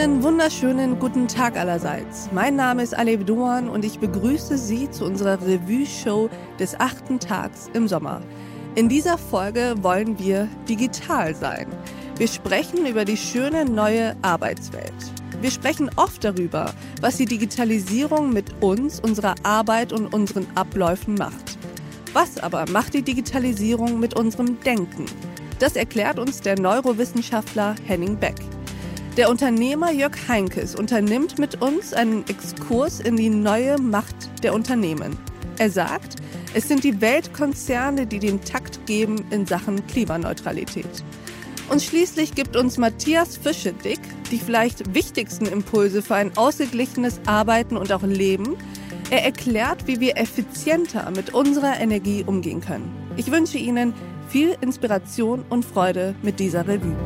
Einen wunderschönen guten Tag allerseits. Mein Name ist Alev Doan und ich begrüße Sie zu unserer Revue-Show des achten Tags im Sommer. In dieser Folge wollen wir digital sein. Wir sprechen über die schöne neue Arbeitswelt. Wir sprechen oft darüber, was die Digitalisierung mit uns, unserer Arbeit und unseren Abläufen macht. Was aber macht die Digitalisierung mit unserem Denken? Das erklärt uns der Neurowissenschaftler Henning Beck. Der Unternehmer Jörg Heinkes unternimmt mit uns einen Exkurs in die neue Macht der Unternehmen. Er sagt, es sind die Weltkonzerne, die den Takt geben in Sachen Klimaneutralität. Und schließlich gibt uns Matthias Fischedick die vielleicht wichtigsten Impulse für ein ausgeglichenes Arbeiten und auch Leben. Er erklärt, wie wir effizienter mit unserer Energie umgehen können. Ich wünsche Ihnen viel Inspiration und Freude mit dieser Revue.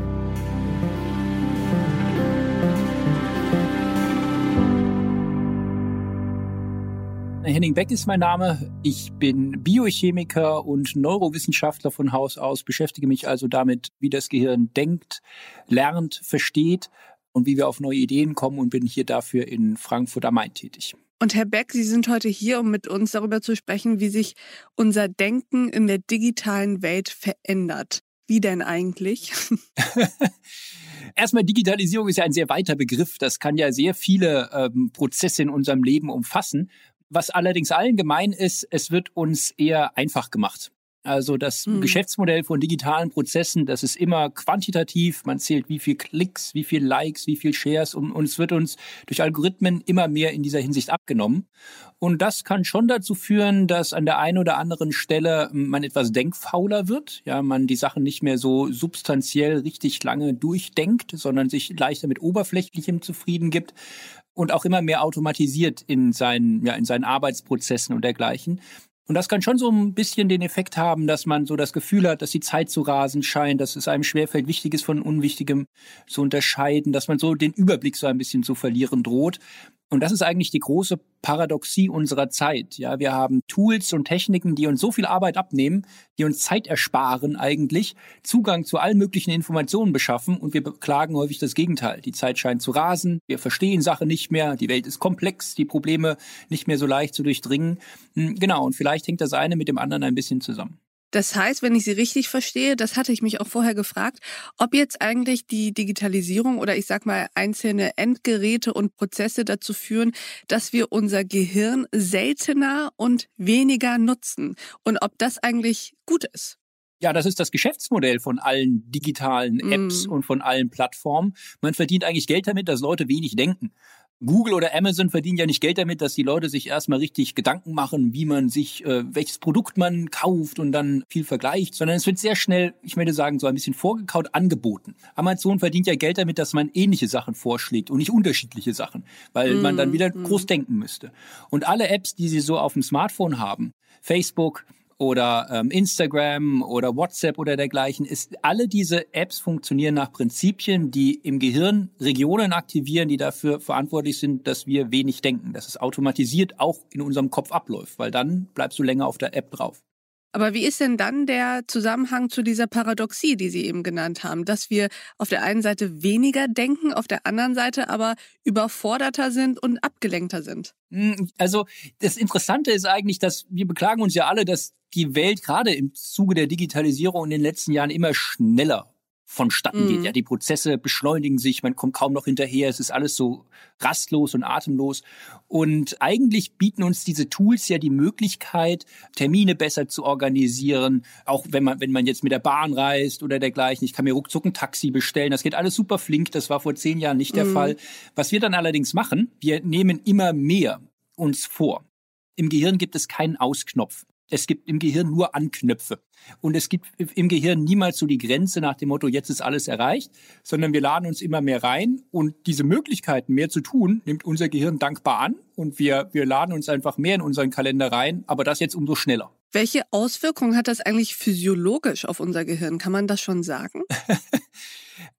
Henning Beck ist mein Name. Ich bin Biochemiker und Neurowissenschaftler von Haus aus, beschäftige mich also damit, wie das Gehirn denkt, lernt, versteht und wie wir auf neue Ideen kommen und bin hier dafür in Frankfurt am Main tätig. Und Herr Beck, Sie sind heute hier, um mit uns darüber zu sprechen, wie sich unser Denken in der digitalen Welt verändert. Wie denn eigentlich? Erstmal Digitalisierung ist ja ein sehr weiter Begriff. Das kann ja sehr viele ähm, Prozesse in unserem Leben umfassen. Was allerdings allen gemein ist, es wird uns eher einfach gemacht. Also das mhm. Geschäftsmodell von digitalen Prozessen, das ist immer quantitativ. Man zählt, wie viel Klicks, wie viel Likes, wie viel Shares und, und es wird uns durch Algorithmen immer mehr in dieser Hinsicht abgenommen. Und das kann schon dazu führen, dass an der einen oder anderen Stelle man etwas denkfauler wird. Ja, man die Sachen nicht mehr so substanziell richtig lange durchdenkt, sondern sich leichter mit Oberflächlichem zufrieden gibt und auch immer mehr automatisiert in seinen, ja, in seinen Arbeitsprozessen und dergleichen. Und das kann schon so ein bisschen den Effekt haben, dass man so das Gefühl hat, dass die Zeit zu rasen scheint, dass es einem schwerfällt, Wichtiges von Unwichtigem zu unterscheiden, dass man so den Überblick so ein bisschen zu verlieren droht. Und das ist eigentlich die große Paradoxie unserer Zeit. Ja, wir haben Tools und Techniken, die uns so viel Arbeit abnehmen, die uns Zeit ersparen eigentlich, Zugang zu allen möglichen Informationen beschaffen und wir beklagen häufig das Gegenteil. Die Zeit scheint zu rasen, wir verstehen Sachen nicht mehr, die Welt ist komplex, die Probleme nicht mehr so leicht zu durchdringen. Hm, genau, und vielleicht hängt das eine mit dem anderen ein bisschen zusammen. Das heißt, wenn ich Sie richtig verstehe, das hatte ich mich auch vorher gefragt, ob jetzt eigentlich die Digitalisierung oder ich sag mal einzelne Endgeräte und Prozesse dazu führen, dass wir unser Gehirn seltener und weniger nutzen und ob das eigentlich gut ist. Ja, das ist das Geschäftsmodell von allen digitalen Apps mm. und von allen Plattformen. Man verdient eigentlich Geld damit, dass Leute wenig denken. Google oder Amazon verdienen ja nicht Geld damit, dass die Leute sich erstmal richtig Gedanken machen, wie man sich, äh, welches Produkt man kauft und dann viel vergleicht, sondern es wird sehr schnell, ich möchte sagen, so ein bisschen vorgekaut angeboten. Amazon verdient ja Geld damit, dass man ähnliche Sachen vorschlägt und nicht unterschiedliche Sachen, weil mm, man dann wieder mm. groß denken müsste. Und alle Apps, die sie so auf dem Smartphone haben, Facebook, oder ähm, Instagram oder WhatsApp oder dergleichen, ist alle diese Apps funktionieren nach Prinzipien, die im Gehirn Regionen aktivieren, die dafür verantwortlich sind, dass wir wenig denken, dass es automatisiert auch in unserem Kopf abläuft, weil dann bleibst du länger auf der App drauf. Aber wie ist denn dann der Zusammenhang zu dieser Paradoxie, die Sie eben genannt haben, dass wir auf der einen Seite weniger denken, auf der anderen Seite aber überforderter sind und abgelenkter sind? Hm, also das Interessante ist eigentlich, dass wir beklagen uns ja alle, dass die Welt gerade im Zuge der Digitalisierung in den letzten Jahren immer schneller vonstatten geht. Mhm. Ja, die Prozesse beschleunigen sich, man kommt kaum noch hinterher, es ist alles so rastlos und atemlos. Und eigentlich bieten uns diese Tools ja die Möglichkeit, Termine besser zu organisieren, auch wenn man, wenn man jetzt mit der Bahn reist oder dergleichen. Ich kann mir ruckzuck ein Taxi bestellen. Das geht alles super flink. Das war vor zehn Jahren nicht der mhm. Fall. Was wir dann allerdings machen, wir nehmen immer mehr uns vor. Im Gehirn gibt es keinen Ausknopf. Es gibt im Gehirn nur Anknöpfe. Und es gibt im Gehirn niemals so die Grenze nach dem Motto, jetzt ist alles erreicht, sondern wir laden uns immer mehr rein und diese Möglichkeiten, mehr zu tun, nimmt unser Gehirn dankbar an und wir, wir laden uns einfach mehr in unseren Kalender rein, aber das jetzt umso schneller. Welche Auswirkungen hat das eigentlich physiologisch auf unser Gehirn? Kann man das schon sagen?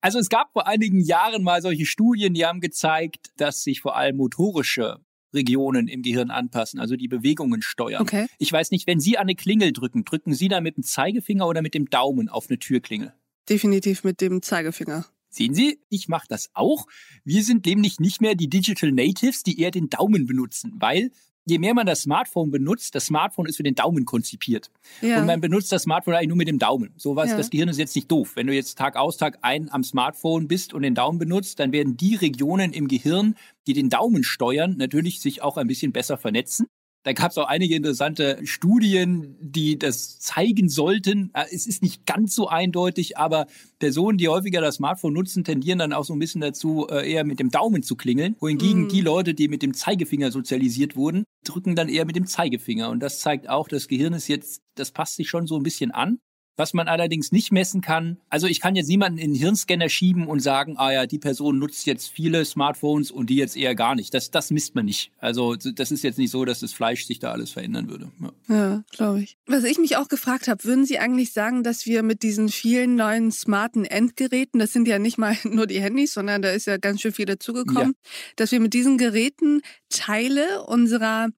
Also es gab vor einigen Jahren mal solche Studien, die haben gezeigt, dass sich vor allem motorische Regionen im Gehirn anpassen, also die Bewegungen steuern. Okay. Ich weiß nicht, wenn Sie an eine Klingel drücken, drücken Sie da mit dem Zeigefinger oder mit dem Daumen auf eine Türklingel? Definitiv mit dem Zeigefinger. Sehen Sie, ich mache das auch. Wir sind nämlich nicht mehr die Digital Natives, die eher den Daumen benutzen, weil je mehr man das Smartphone benutzt, das Smartphone ist für den Daumen konzipiert. Ja. Und man benutzt das Smartphone eigentlich nur mit dem Daumen. So was, ja. das Gehirn ist jetzt nicht doof. Wenn du jetzt Tag aus, Tag ein am Smartphone bist und den Daumen benutzt, dann werden die Regionen im Gehirn, die den Daumen steuern, natürlich sich auch ein bisschen besser vernetzen. Da gab es auch einige interessante Studien, die das zeigen sollten. Äh, es ist nicht ganz so eindeutig, aber Personen, die häufiger das Smartphone nutzen, tendieren dann auch so ein bisschen dazu, äh, eher mit dem Daumen zu klingeln. Wohingegen mm. die Leute, die mit dem Zeigefinger sozialisiert wurden, drücken dann eher mit dem Zeigefinger. Und das zeigt auch, das Gehirn ist jetzt, das passt sich schon so ein bisschen an. Was man allerdings nicht messen kann, also ich kann jetzt niemanden in den Hirnscanner schieben und sagen, ah ja, die Person nutzt jetzt viele Smartphones und die jetzt eher gar nicht. Das, das misst man nicht. Also das ist jetzt nicht so, dass das Fleisch sich da alles verändern würde. Ja, ja glaube ich. Was ich mich auch gefragt habe, würden Sie eigentlich sagen, dass wir mit diesen vielen neuen smarten Endgeräten, das sind ja nicht mal nur die Handys, sondern da ist ja ganz schön viel dazugekommen, ja. dass wir mit diesen Geräten Teile unserer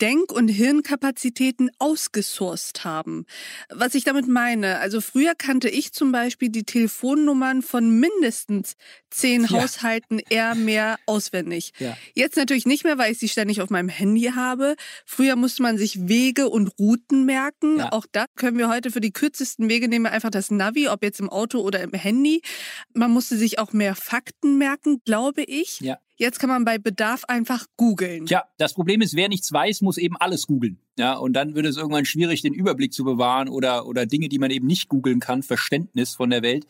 Denk- und Hirnkapazitäten ausgesourced haben. Was ich damit meine, also früher kannte ich zum Beispiel die Telefonnummern von mindestens zehn ja. Haushalten eher mehr auswendig. Ja. Jetzt natürlich nicht mehr, weil ich sie ständig auf meinem Handy habe. Früher musste man sich Wege und Routen merken. Ja. Auch da können wir heute für die kürzesten Wege nehmen einfach das Navi, ob jetzt im Auto oder im Handy. Man musste sich auch mehr Fakten merken, glaube ich. Ja. Jetzt kann man bei Bedarf einfach googeln. Ja, das Problem ist, wer nichts weiß, muss eben alles googeln. Ja, und dann wird es irgendwann schwierig, den Überblick zu bewahren oder, oder Dinge, die man eben nicht googeln kann, Verständnis von der Welt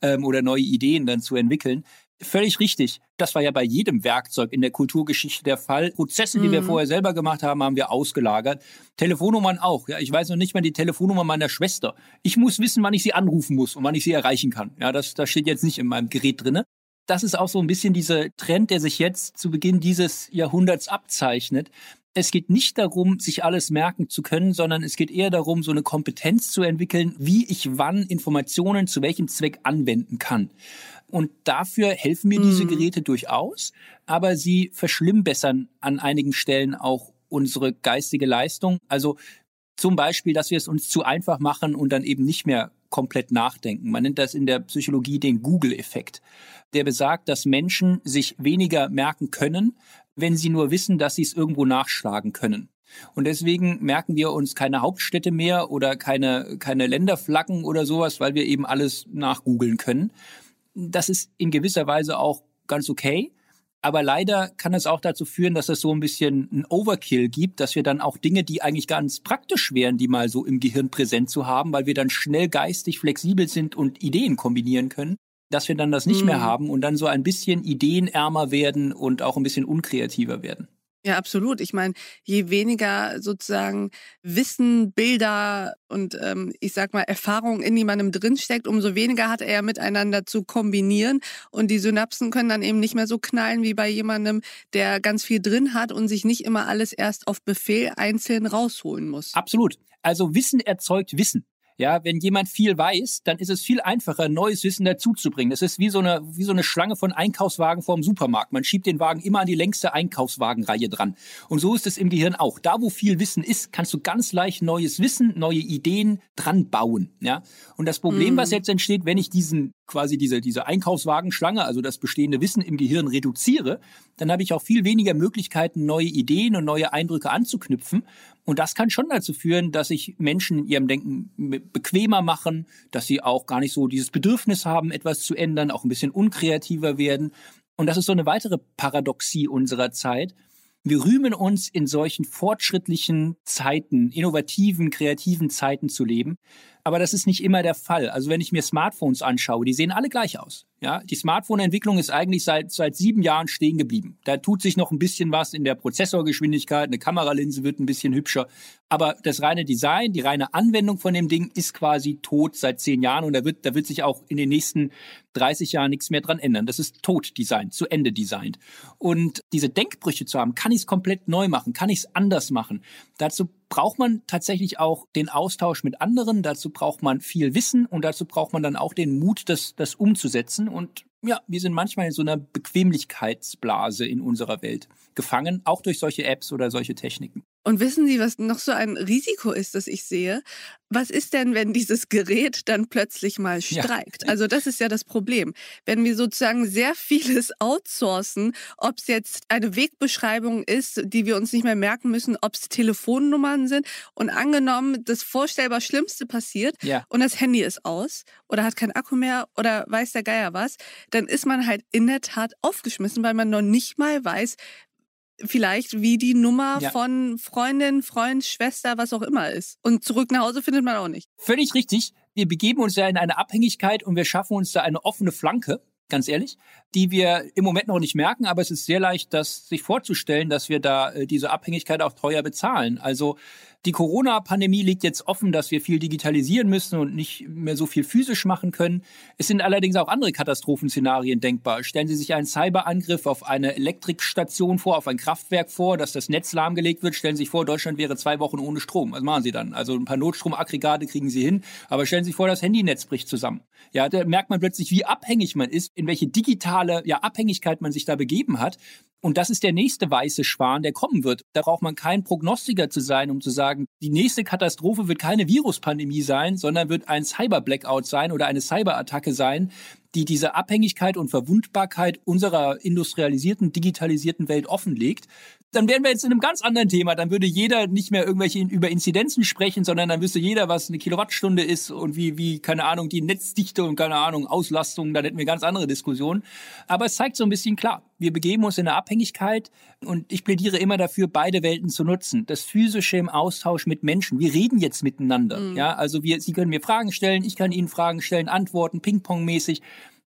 ähm, oder neue Ideen dann zu entwickeln. Völlig richtig. Das war ja bei jedem Werkzeug in der Kulturgeschichte der Fall. Prozesse, die mhm. wir vorher selber gemacht haben, haben wir ausgelagert. Telefonnummern auch. Ja, ich weiß noch nicht mal die Telefonnummer meiner Schwester. Ich muss wissen, wann ich sie anrufen muss und wann ich sie erreichen kann. Ja, das, das steht jetzt nicht in meinem Gerät drinne. Das ist auch so ein bisschen dieser Trend, der sich jetzt zu Beginn dieses Jahrhunderts abzeichnet, es geht nicht darum, sich alles merken zu können, sondern es geht eher darum, so eine Kompetenz zu entwickeln, wie ich wann Informationen zu welchem Zweck anwenden kann. Und dafür helfen mir diese mhm. Geräte durchaus, aber sie verschlimmbessern an einigen Stellen auch unsere geistige Leistung. Also zum Beispiel, dass wir es uns zu einfach machen und dann eben nicht mehr komplett nachdenken. Man nennt das in der Psychologie den Google-Effekt. Der besagt, dass Menschen sich weniger merken können, wenn sie nur wissen, dass sie es irgendwo nachschlagen können. Und deswegen merken wir uns keine Hauptstädte mehr oder keine, keine Länderflaggen oder sowas, weil wir eben alles nachgoogeln können. Das ist in gewisser Weise auch ganz okay. Aber leider kann es auch dazu führen, dass es so ein bisschen ein Overkill gibt, dass wir dann auch Dinge, die eigentlich ganz praktisch wären, die mal so im Gehirn präsent zu haben, weil wir dann schnell geistig flexibel sind und Ideen kombinieren können, dass wir dann das nicht mhm. mehr haben und dann so ein bisschen ideenärmer werden und auch ein bisschen unkreativer werden. Ja, absolut. Ich meine, je weniger sozusagen Wissen, Bilder und ähm, ich sag mal Erfahrung in jemandem drinsteckt, umso weniger hat er miteinander zu kombinieren und die Synapsen können dann eben nicht mehr so knallen wie bei jemandem, der ganz viel drin hat und sich nicht immer alles erst auf Befehl einzeln rausholen muss. Absolut. Also Wissen erzeugt Wissen. Ja, wenn jemand viel weiß, dann ist es viel einfacher, neues Wissen dazuzubringen. Das ist wie so eine, wie so eine Schlange von Einkaufswagen vorm Supermarkt. Man schiebt den Wagen immer an die längste Einkaufswagenreihe dran. Und so ist es im Gehirn auch. Da, wo viel Wissen ist, kannst du ganz leicht neues Wissen, neue Ideen dran bauen. Ja. Und das Problem, mhm. was jetzt entsteht, wenn ich diesen quasi diese, diese Einkaufswagenschlange, also das bestehende Wissen im Gehirn reduziere, dann habe ich auch viel weniger Möglichkeiten, neue Ideen und neue Eindrücke anzuknüpfen. Und das kann schon dazu führen, dass sich Menschen in ihrem Denken bequemer machen, dass sie auch gar nicht so dieses Bedürfnis haben, etwas zu ändern, auch ein bisschen unkreativer werden. Und das ist so eine weitere Paradoxie unserer Zeit. Wir rühmen uns in solchen fortschrittlichen Zeiten, innovativen, kreativen Zeiten zu leben. Aber das ist nicht immer der Fall. Also wenn ich mir Smartphones anschaue, die sehen alle gleich aus. Ja, die Smartphone-Entwicklung ist eigentlich seit, seit sieben Jahren stehen geblieben. Da tut sich noch ein bisschen was in der Prozessorgeschwindigkeit, eine Kameralinse wird ein bisschen hübscher. Aber das reine Design, die reine Anwendung von dem Ding ist quasi tot seit zehn Jahren und da wird, da wird sich auch in den nächsten 30 Jahren nichts mehr dran ändern. Das ist tot designt, zu Ende designt. Und diese Denkbrüche zu haben, kann ich es komplett neu machen, kann ich es anders machen. Dazu braucht man tatsächlich auch den Austausch mit anderen, dazu braucht man viel Wissen und dazu braucht man dann auch den Mut, das, das umzusetzen. Und ja, wir sind manchmal in so einer Bequemlichkeitsblase in unserer Welt gefangen, auch durch solche Apps oder solche Techniken. Und wissen Sie, was noch so ein Risiko ist, das ich sehe? Was ist denn, wenn dieses Gerät dann plötzlich mal streikt? Ja. Also das ist ja das Problem. Wenn wir sozusagen sehr vieles outsourcen, ob es jetzt eine Wegbeschreibung ist, die wir uns nicht mehr merken müssen, ob es Telefonnummern sind und angenommen, das vorstellbar Schlimmste passiert ja. und das Handy ist aus oder hat keinen Akku mehr oder weiß der Geier was, dann ist man halt in der Tat aufgeschmissen, weil man noch nicht mal weiß, vielleicht wie die Nummer ja. von Freundin, Freund, Schwester, was auch immer ist. Und zurück nach Hause findet man auch nicht. Völlig richtig. Wir begeben uns ja in eine Abhängigkeit und wir schaffen uns da eine offene Flanke ganz ehrlich, die wir im Moment noch nicht merken, aber es ist sehr leicht, das sich vorzustellen, dass wir da äh, diese Abhängigkeit auch teuer bezahlen. Also die Corona-Pandemie liegt jetzt offen, dass wir viel digitalisieren müssen und nicht mehr so viel physisch machen können. Es sind allerdings auch andere Katastrophenszenarien denkbar. Stellen Sie sich einen Cyberangriff auf eine Elektrikstation vor, auf ein Kraftwerk vor, dass das Netz lahmgelegt wird. Stellen Sie sich vor, Deutschland wäre zwei Wochen ohne Strom. Was machen Sie dann? Also ein paar Notstromaggregate kriegen Sie hin, aber stellen Sie sich vor, das Handynetz bricht zusammen. Ja, da merkt man plötzlich, wie abhängig man ist, in welche digitale ja, Abhängigkeit man sich da begeben hat. Und das ist der nächste weiße Schwan, der kommen wird. Da braucht man kein Prognostiker zu sein, um zu sagen, die nächste Katastrophe wird keine Viruspandemie sein, sondern wird ein Cyber-Blackout sein oder eine Cyberattacke sein, die diese Abhängigkeit und Verwundbarkeit unserer industrialisierten, digitalisierten Welt offenlegt dann wären wir jetzt in einem ganz anderen Thema. Dann würde jeder nicht mehr irgendwelche über Inzidenzen sprechen, sondern dann wüsste jeder, was eine Kilowattstunde ist und wie, wie, keine Ahnung, die Netzdichte und keine Ahnung, Auslastung. Dann hätten wir ganz andere Diskussionen. Aber es zeigt so ein bisschen klar, wir begeben uns in eine Abhängigkeit und ich plädiere immer dafür, beide Welten zu nutzen. Das physische im Austausch mit Menschen. Wir reden jetzt miteinander. Mhm. Ja, also wir, Sie können mir Fragen stellen, ich kann Ihnen Fragen stellen, antworten, Ping-Pong-mäßig.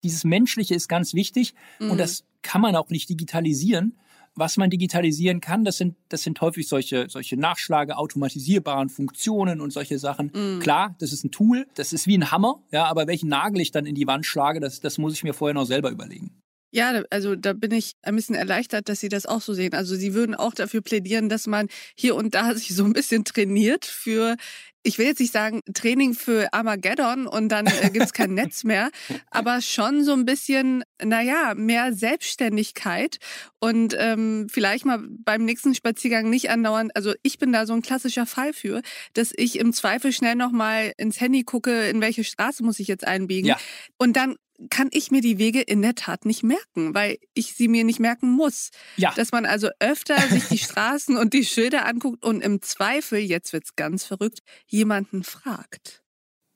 Dieses Menschliche ist ganz wichtig mhm. und das kann man auch nicht digitalisieren was man digitalisieren kann, das sind, das sind häufig solche, solche Nachschlage, automatisierbaren Funktionen und solche Sachen. Mm. Klar, das ist ein Tool, das ist wie ein Hammer, ja, aber welchen Nagel ich dann in die Wand schlage, das, das muss ich mir vorher noch selber überlegen. Ja, also da bin ich ein bisschen erleichtert, dass Sie das auch so sehen. Also Sie würden auch dafür plädieren, dass man hier und da sich so ein bisschen trainiert für ich will jetzt nicht sagen Training für Armageddon und dann äh, gibt es kein Netz mehr, aber schon so ein bisschen, naja, mehr Selbstständigkeit und ähm, vielleicht mal beim nächsten Spaziergang nicht andauern. Also ich bin da so ein klassischer Fall für, dass ich im Zweifel schnell nochmal ins Handy gucke, in welche Straße muss ich jetzt einbiegen. Ja. Und dann kann ich mir die Wege in der Tat nicht merken, weil ich sie mir nicht merken muss. Ja. Dass man also öfter sich die Straßen und die Schilder anguckt und im Zweifel, jetzt wird's ganz verrückt, jemanden fragt.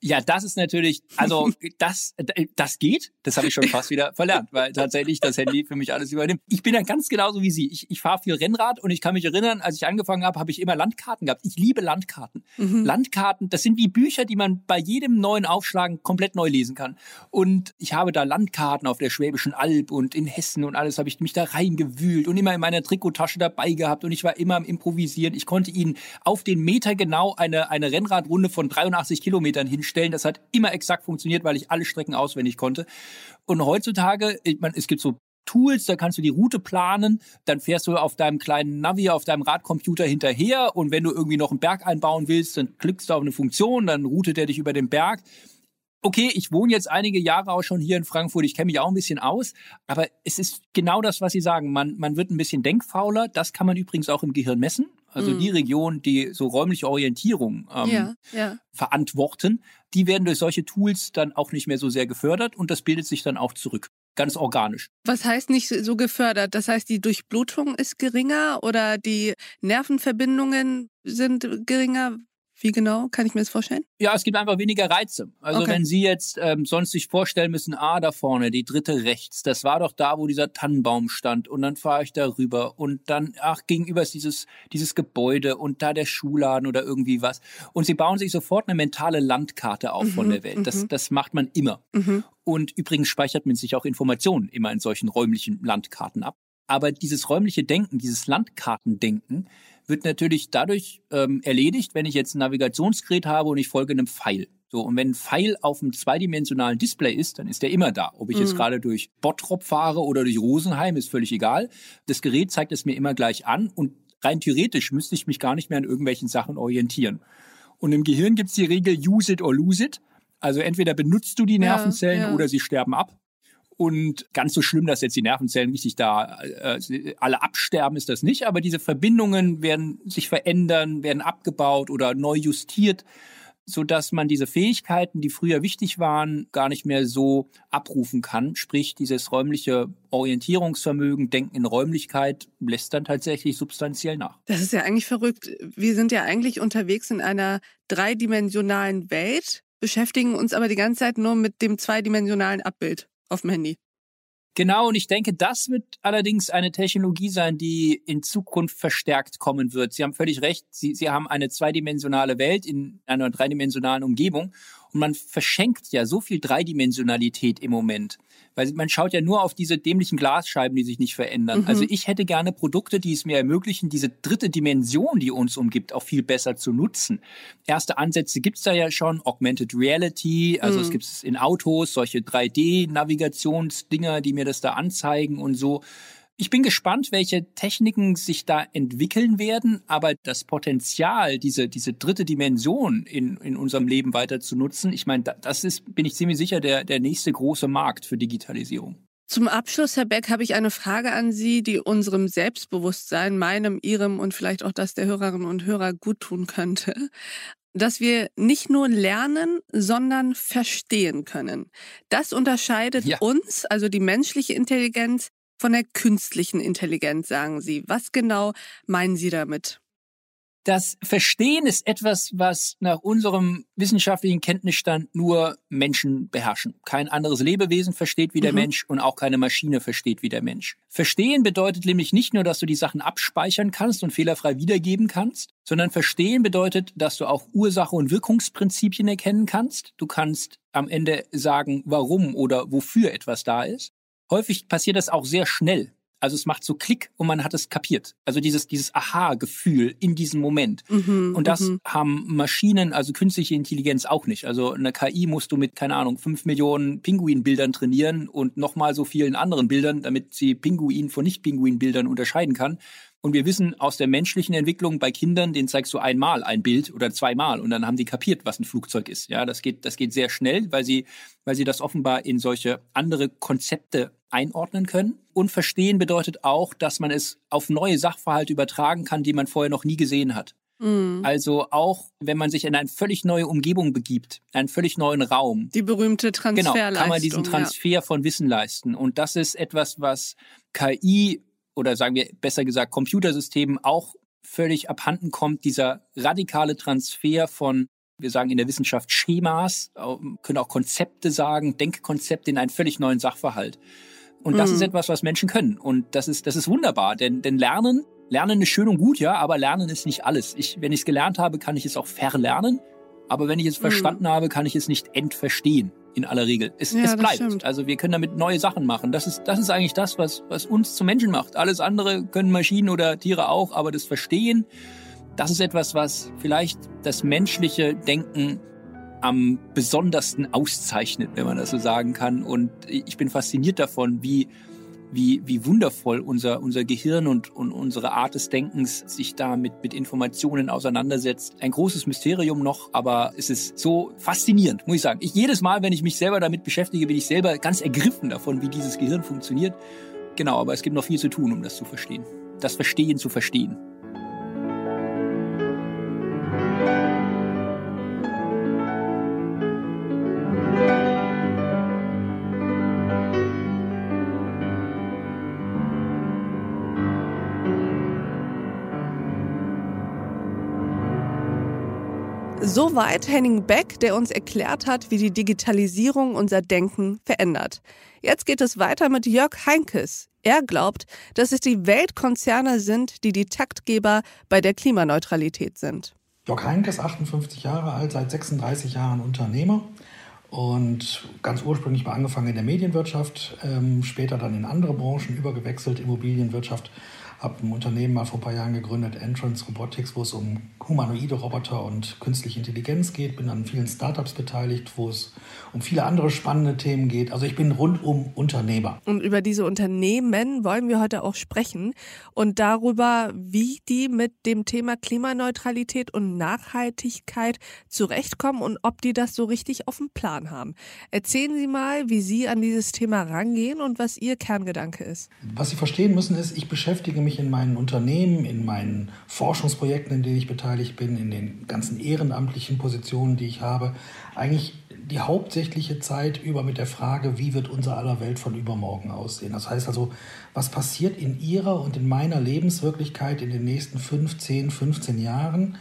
Ja, das ist natürlich, also das, das geht. Das habe ich schon fast wieder verlernt, weil tatsächlich das Handy für mich alles übernimmt. Ich bin ja ganz genauso wie Sie. Ich, ich fahre viel Rennrad und ich kann mich erinnern, als ich angefangen habe, habe ich immer Landkarten gehabt. Ich liebe Landkarten. Mhm. Landkarten, das sind wie Bücher, die man bei jedem neuen Aufschlagen komplett neu lesen kann. Und ich habe da Landkarten auf der Schwäbischen Alb und in Hessen und alles habe ich mich da reingewühlt und immer in meiner Trikottasche dabei gehabt und ich war immer am Improvisieren. Ich konnte Ihnen auf den Meter genau eine, eine Rennradrunde von 83 Kilometern hinstellen stellen. Das hat immer exakt funktioniert, weil ich alle Strecken auswendig konnte. Und heutzutage, ich meine, es gibt so Tools, da kannst du die Route planen, dann fährst du auf deinem kleinen Navi, auf deinem Radcomputer hinterher und wenn du irgendwie noch einen Berg einbauen willst, dann klickst du auf eine Funktion, dann routet er dich über den Berg. Okay, ich wohne jetzt einige Jahre auch schon hier in Frankfurt, ich kenne mich auch ein bisschen aus, aber es ist genau das, was Sie sagen. Man, man wird ein bisschen denkfauler, das kann man übrigens auch im Gehirn messen. Also mhm. die Regionen, die so räumliche Orientierung ähm, ja, ja. verantworten, die werden durch solche Tools dann auch nicht mehr so sehr gefördert und das bildet sich dann auch zurück. Ganz organisch. Was heißt nicht so gefördert? Das heißt, die Durchblutung ist geringer oder die Nervenverbindungen sind geringer? Wie genau kann ich mir das vorstellen? Ja, es gibt einfach weniger Reize. Also okay. wenn Sie jetzt ähm, sonst sich vorstellen müssen, ah, da vorne, die dritte rechts, das war doch da, wo dieser Tannenbaum stand und dann fahre ich da rüber und dann, ach, gegenüber ist dieses, dieses Gebäude und da der Schuhladen oder irgendwie was. Und Sie bauen sich sofort eine mentale Landkarte auf mhm, von der Welt. Das, mhm. das macht man immer. Mhm. Und übrigens speichert man sich auch Informationen immer in solchen räumlichen Landkarten ab. Aber dieses räumliche Denken, dieses Landkartendenken, wird natürlich dadurch ähm, erledigt, wenn ich jetzt ein Navigationsgerät habe und ich folge einem Pfeil. So, und wenn ein Pfeil auf einem zweidimensionalen Display ist, dann ist der immer da. Ob ich mhm. jetzt gerade durch Bottrop fahre oder durch Rosenheim, ist völlig egal. Das Gerät zeigt es mir immer gleich an und rein theoretisch müsste ich mich gar nicht mehr an irgendwelchen Sachen orientieren. Und im Gehirn gibt es die Regel use it or lose it. Also entweder benutzt du die Nervenzellen ja, ja. oder sie sterben ab. Und ganz so schlimm, dass jetzt die Nervenzellen richtig da äh, alle absterben, ist das nicht. Aber diese Verbindungen werden sich verändern, werden abgebaut oder neu justiert so dass man diese Fähigkeiten, die früher wichtig waren, gar nicht mehr so abrufen kann. Sprich, dieses räumliche Orientierungsvermögen, Denken in Räumlichkeit lässt dann tatsächlich substanziell nach. Das ist ja eigentlich verrückt. Wir sind ja eigentlich unterwegs in einer dreidimensionalen Welt, beschäftigen uns aber die ganze Zeit nur mit dem zweidimensionalen Abbild auf dem Handy. Genau, und ich denke, das wird allerdings eine Technologie sein, die in Zukunft verstärkt kommen wird. Sie haben völlig recht. Sie, Sie haben eine zweidimensionale Welt in einer dreidimensionalen Umgebung. Und man verschenkt ja so viel Dreidimensionalität im Moment. Weil man schaut ja nur auf diese dämlichen Glasscheiben, die sich nicht verändern. Mhm. Also ich hätte gerne Produkte, die es mir ermöglichen, diese dritte Dimension, die uns umgibt, auch viel besser zu nutzen. Erste Ansätze gibt's da ja schon, Augmented Reality, also mhm. es gibt es in Autos, solche 3D-Navigationsdinger, die mir das da anzeigen und so. Ich bin gespannt, welche Techniken sich da entwickeln werden, aber das Potenzial, diese, diese dritte Dimension in, in unserem Leben weiter zu nutzen, ich meine, das ist, bin ich ziemlich sicher, der, der nächste große Markt für Digitalisierung. Zum Abschluss, Herr Beck, habe ich eine Frage an Sie, die unserem Selbstbewusstsein, meinem, Ihrem und vielleicht auch das der Hörerinnen und Hörer gut tun könnte. Dass wir nicht nur lernen, sondern verstehen können. Das unterscheidet ja. uns, also die menschliche Intelligenz, von der künstlichen Intelligenz, sagen Sie. Was genau meinen Sie damit? Das Verstehen ist etwas, was nach unserem wissenschaftlichen Kenntnisstand nur Menschen beherrschen. Kein anderes Lebewesen versteht wie der mhm. Mensch und auch keine Maschine versteht wie der Mensch. Verstehen bedeutet nämlich nicht nur, dass du die Sachen abspeichern kannst und fehlerfrei wiedergeben kannst, sondern Verstehen bedeutet, dass du auch Ursache und Wirkungsprinzipien erkennen kannst. Du kannst am Ende sagen, warum oder wofür etwas da ist häufig passiert das auch sehr schnell. Also es macht so Klick und man hat es kapiert. Also dieses, dieses Aha-Gefühl in diesem Moment. Mhm, und das mhm. haben Maschinen, also künstliche Intelligenz auch nicht. Also eine KI musst du mit, keine Ahnung, fünf Millionen Pinguinbildern trainieren und nochmal so vielen anderen Bildern, damit sie Pinguin von Nicht-Pinguin-Bildern unterscheiden kann. Und wir wissen aus der menschlichen Entwicklung bei Kindern, den zeigst du einmal ein Bild oder zweimal und dann haben die kapiert, was ein Flugzeug ist. Ja, das geht, das geht sehr schnell, weil sie, weil sie das offenbar in solche andere Konzepte einordnen können. Und verstehen bedeutet auch, dass man es auf neue Sachverhalte übertragen kann, die man vorher noch nie gesehen hat. Mhm. Also auch, wenn man sich in eine völlig neue Umgebung begibt, einen völlig neuen Raum. Die berühmte Transferleistung. Genau, kann man diesen Transfer ja. von Wissen leisten. Und das ist etwas, was KI oder sagen wir besser gesagt Computersystemen auch völlig abhanden kommt, dieser radikale Transfer von wir sagen in der Wissenschaft Schemas, können auch Konzepte sagen, Denkkonzepte in einen völlig neuen Sachverhalt. Und das mhm. ist etwas, was Menschen können. Und das ist, das ist wunderbar, denn, denn Lernen, Lernen ist schön und gut, ja, aber Lernen ist nicht alles. Ich, wenn ich es gelernt habe, kann ich es auch verlernen. Aber wenn ich es mhm. verstanden habe, kann ich es nicht entverstehen in aller Regel. Es, ja, es bleibt. Stimmt. Also wir können damit neue Sachen machen. Das ist, das ist eigentlich das, was, was uns zu Menschen macht. Alles andere können Maschinen oder Tiere auch, aber das Verstehen, das ist etwas, was vielleicht das menschliche Denken am besondersten auszeichnet, wenn man das so sagen kann. Und ich bin fasziniert davon, wie wie, wie wundervoll unser, unser Gehirn und, und unsere Art des Denkens sich da mit, mit Informationen auseinandersetzt. Ein großes Mysterium noch, aber es ist so faszinierend, muss ich sagen. Ich, jedes Mal, wenn ich mich selber damit beschäftige, bin ich selber ganz ergriffen davon, wie dieses Gehirn funktioniert. Genau, aber es gibt noch viel zu tun, um das zu verstehen. Das Verstehen zu verstehen. Soweit Henning Beck, der uns erklärt hat, wie die Digitalisierung unser Denken verändert. Jetzt geht es weiter mit Jörg Heinkes. Er glaubt, dass es die Weltkonzerne sind, die die Taktgeber bei der Klimaneutralität sind. Jörg Heinkes, 58 Jahre alt, seit 36 Jahren Unternehmer und ganz ursprünglich mal angefangen in der Medienwirtschaft, ähm, später dann in andere Branchen übergewechselt, Immobilienwirtschaft habe ein Unternehmen mal vor ein paar Jahren gegründet, Entrance Robotics, wo es um humanoide Roboter und künstliche Intelligenz geht. Bin an vielen Startups beteiligt, wo es um viele andere spannende Themen geht. Also ich bin rundum Unternehmer. Und über diese Unternehmen wollen wir heute auch sprechen und darüber, wie die mit dem Thema Klimaneutralität und Nachhaltigkeit zurechtkommen und ob die das so richtig auf dem Plan haben. Erzählen Sie mal, wie Sie an dieses Thema rangehen und was Ihr Kerngedanke ist. Was Sie verstehen müssen ist, ich beschäftige mich in meinen Unternehmen, in meinen Forschungsprojekten, in denen ich beteiligt bin, in den ganzen ehrenamtlichen Positionen, die ich habe, eigentlich die hauptsächliche Zeit über mit der Frage, wie wird unser aller Welt von übermorgen aussehen. Das heißt also, was passiert in Ihrer und in meiner Lebenswirklichkeit in den nächsten 5, 10, 15 Jahren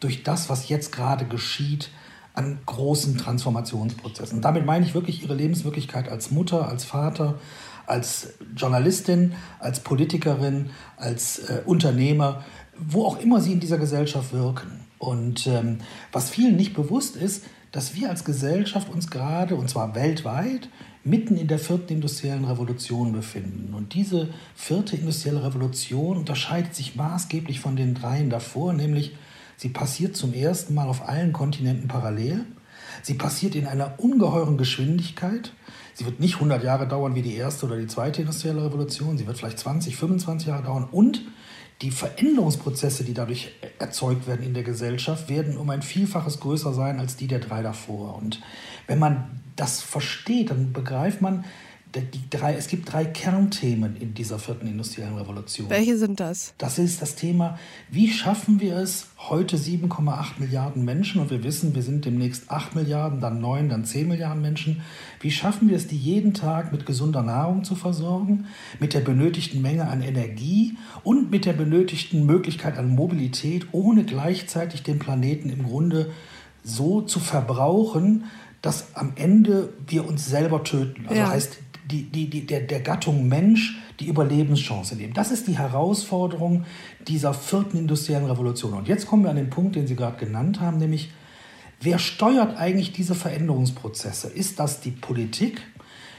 durch das, was jetzt gerade geschieht an großen Transformationsprozessen. Damit meine ich wirklich Ihre Lebenswirklichkeit als Mutter, als Vater, als Journalistin, als Politikerin, als äh, Unternehmer, wo auch immer Sie in dieser Gesellschaft wirken. Und ähm, was vielen nicht bewusst ist, dass wir als Gesellschaft uns gerade, und zwar weltweit, mitten in der vierten industriellen Revolution befinden. Und diese vierte industrielle Revolution unterscheidet sich maßgeblich von den dreien davor, nämlich sie passiert zum ersten Mal auf allen Kontinenten parallel. Sie passiert in einer ungeheuren Geschwindigkeit. Sie wird nicht 100 Jahre dauern wie die erste oder die zweite industrielle Revolution. Sie wird vielleicht 20, 25 Jahre dauern. Und die Veränderungsprozesse, die dadurch erzeugt werden in der Gesellschaft, werden um ein Vielfaches größer sein als die der drei davor. Und wenn man das versteht, dann begreift man, die drei, es gibt drei Kernthemen in dieser vierten industriellen Revolution. Welche sind das? Das ist das Thema, wie schaffen wir es, heute 7,8 Milliarden Menschen, und wir wissen, wir sind demnächst 8 Milliarden, dann 9, dann 10 Milliarden Menschen, wie schaffen wir es, die jeden Tag mit gesunder Nahrung zu versorgen, mit der benötigten Menge an Energie und mit der benötigten Möglichkeit an Mobilität, ohne gleichzeitig den Planeten im Grunde so zu verbrauchen, dass am Ende wir uns selber töten. Also ja. heißt, die, die, die, der, der Gattung Mensch die Überlebenschance nehmen. Das ist die Herausforderung dieser vierten industriellen Revolution. Und jetzt kommen wir an den Punkt, den Sie gerade genannt haben, nämlich wer steuert eigentlich diese Veränderungsprozesse? Ist das die Politik?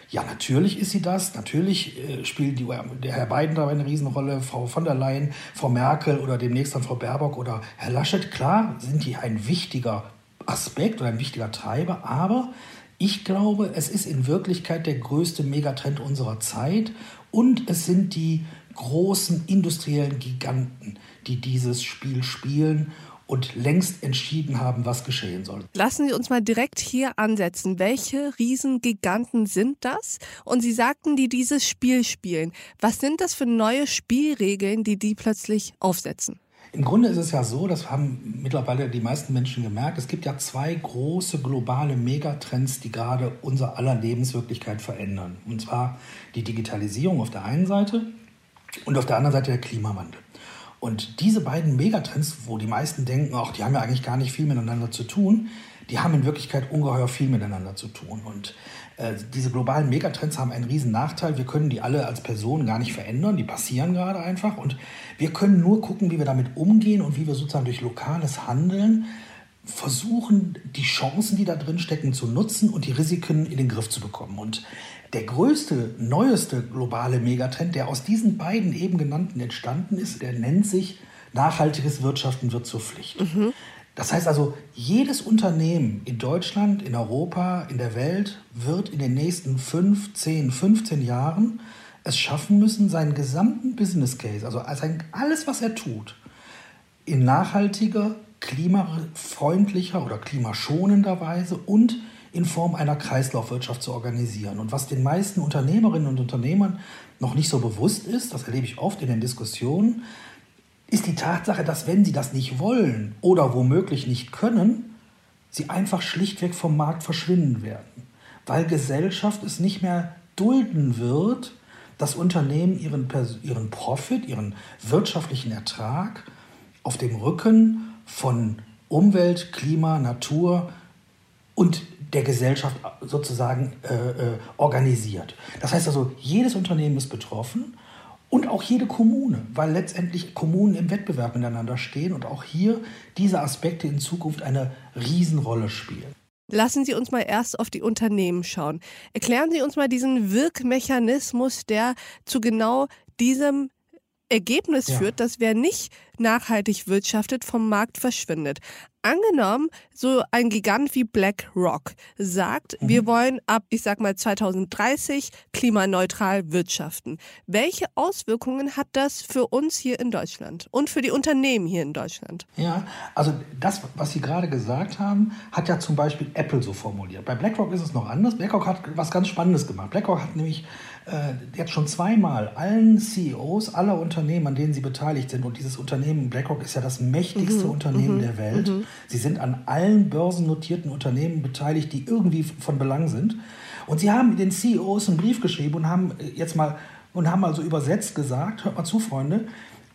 Ja, natürlich ist sie das. Natürlich äh, spielt die, der Herr Biden dabei eine Riesenrolle, Frau von der Leyen, Frau Merkel oder demnächst dann Frau Baerbock oder Herr Laschet. Klar sind die ein wichtiger Aspekt oder ein wichtiger Treiber, aber ich glaube, es ist in Wirklichkeit der größte Megatrend unserer Zeit und es sind die großen industriellen Giganten, die dieses Spiel spielen und längst entschieden haben, was geschehen soll. Lassen Sie uns mal direkt hier ansetzen. Welche Riesengiganten sind das? Und Sie sagten, die dieses Spiel spielen. Was sind das für neue Spielregeln, die die plötzlich aufsetzen? Im Grunde ist es ja so, das haben mittlerweile die meisten Menschen gemerkt, es gibt ja zwei große globale Megatrends, die gerade unser aller Lebenswirklichkeit verändern. Und zwar die Digitalisierung auf der einen Seite und auf der anderen Seite der Klimawandel. Und diese beiden Megatrends, wo die meisten denken, ach, die haben ja eigentlich gar nicht viel miteinander zu tun, die haben in Wirklichkeit ungeheuer viel miteinander zu tun. Und diese globalen Megatrends haben einen riesen Nachteil. Wir können die alle als Personen gar nicht verändern. Die passieren gerade einfach. Und wir können nur gucken, wie wir damit umgehen und wie wir sozusagen durch lokales Handeln versuchen, die Chancen, die da drin stecken, zu nutzen und die Risiken in den Griff zu bekommen. Und der größte, neueste globale Megatrend, der aus diesen beiden eben genannten entstanden ist, der nennt sich Nachhaltiges Wirtschaften wird zur Pflicht. Mhm. Das heißt also, jedes Unternehmen in Deutschland, in Europa, in der Welt wird in den nächsten 5, 10, 15 Jahren es schaffen müssen, seinen gesamten Business Case, also alles, was er tut, in nachhaltiger, klimafreundlicher oder klimaschonender Weise und in Form einer Kreislaufwirtschaft zu organisieren. Und was den meisten Unternehmerinnen und Unternehmern noch nicht so bewusst ist, das erlebe ich oft in den Diskussionen, ist die Tatsache, dass wenn sie das nicht wollen oder womöglich nicht können, sie einfach schlichtweg vom Markt verschwinden werden. Weil Gesellschaft es nicht mehr dulden wird, dass Unternehmen ihren, ihren Profit, ihren wirtschaftlichen Ertrag auf dem Rücken von Umwelt, Klima, Natur und der Gesellschaft sozusagen äh, äh, organisiert. Das heißt also, jedes Unternehmen ist betroffen und auch jede Kommune, weil letztendlich Kommunen im Wettbewerb miteinander stehen und auch hier diese Aspekte in Zukunft eine Riesenrolle spielen. Lassen Sie uns mal erst auf die Unternehmen schauen. Erklären Sie uns mal diesen Wirkmechanismus, der zu genau diesem Ergebnis ja. führt, dass wer nicht nachhaltig wirtschaftet, vom Markt verschwindet. Angenommen, so ein Gigant wie BlackRock sagt, mhm. wir wollen ab, ich sag mal, 2030 klimaneutral wirtschaften. Welche Auswirkungen hat das für uns hier in Deutschland und für die Unternehmen hier in Deutschland? Ja, also das, was Sie gerade gesagt haben, hat ja zum Beispiel Apple so formuliert. Bei BlackRock ist es noch anders. BlackRock hat was ganz Spannendes gemacht. BlackRock hat nämlich jetzt schon zweimal allen CEOs aller Unternehmen, an denen sie beteiligt sind, und dieses Unternehmen BlackRock ist ja das mächtigste mhm. Unternehmen mhm. der Welt. Mhm. Sie sind an allen börsennotierten Unternehmen beteiligt, die irgendwie von Belang sind. Und sie haben den CEOs einen Brief geschrieben und haben jetzt mal und haben also übersetzt gesagt, hört mal zu, Freunde,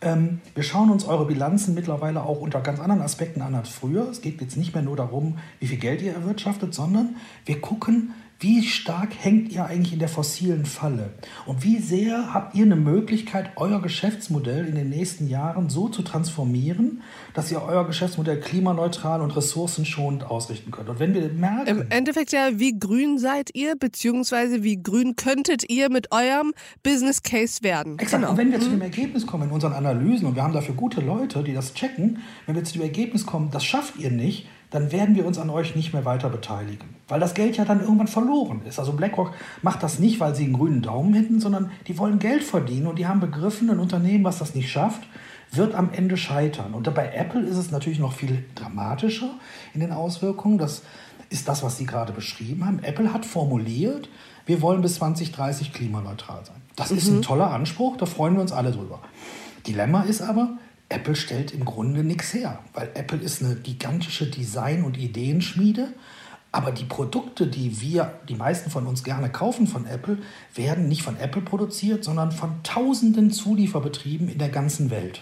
ähm, wir schauen uns eure Bilanzen mittlerweile auch unter ganz anderen Aspekten an als früher. Es geht jetzt nicht mehr nur darum, wie viel Geld ihr erwirtschaftet, sondern wir gucken, wie stark hängt ihr eigentlich in der fossilen Falle? Und wie sehr habt ihr eine Möglichkeit, euer Geschäftsmodell in den nächsten Jahren so zu transformieren, dass ihr euer Geschäftsmodell klimaneutral und ressourcenschonend ausrichten könnt? Und wenn wir merken. Im Endeffekt ja, wie grün seid ihr, beziehungsweise wie grün könntet ihr mit eurem Business Case werden? Exakt. Genau. Und wenn wir mhm. zu dem Ergebnis kommen in unseren Analysen, und wir haben dafür gute Leute, die das checken, wenn wir zu dem Ergebnis kommen, das schafft ihr nicht, dann werden wir uns an euch nicht mehr weiter beteiligen. Weil das Geld ja dann irgendwann verloren ist. Also BlackRock macht das nicht, weil sie einen grünen Daumen hätten, sondern die wollen Geld verdienen und die haben begriffen, ein Unternehmen, was das nicht schafft, wird am Ende scheitern. Und bei Apple ist es natürlich noch viel dramatischer in den Auswirkungen. Das ist das, was Sie gerade beschrieben haben. Apple hat formuliert, wir wollen bis 2030 klimaneutral sein. Das mhm. ist ein mhm. toller Anspruch, da freuen wir uns alle drüber. Dilemma ist aber, Apple stellt im Grunde nichts her, weil Apple ist eine gigantische Design- und Ideenschmiede. Aber die Produkte, die wir, die meisten von uns gerne kaufen von Apple, werden nicht von Apple produziert, sondern von tausenden Zulieferbetrieben in der ganzen Welt.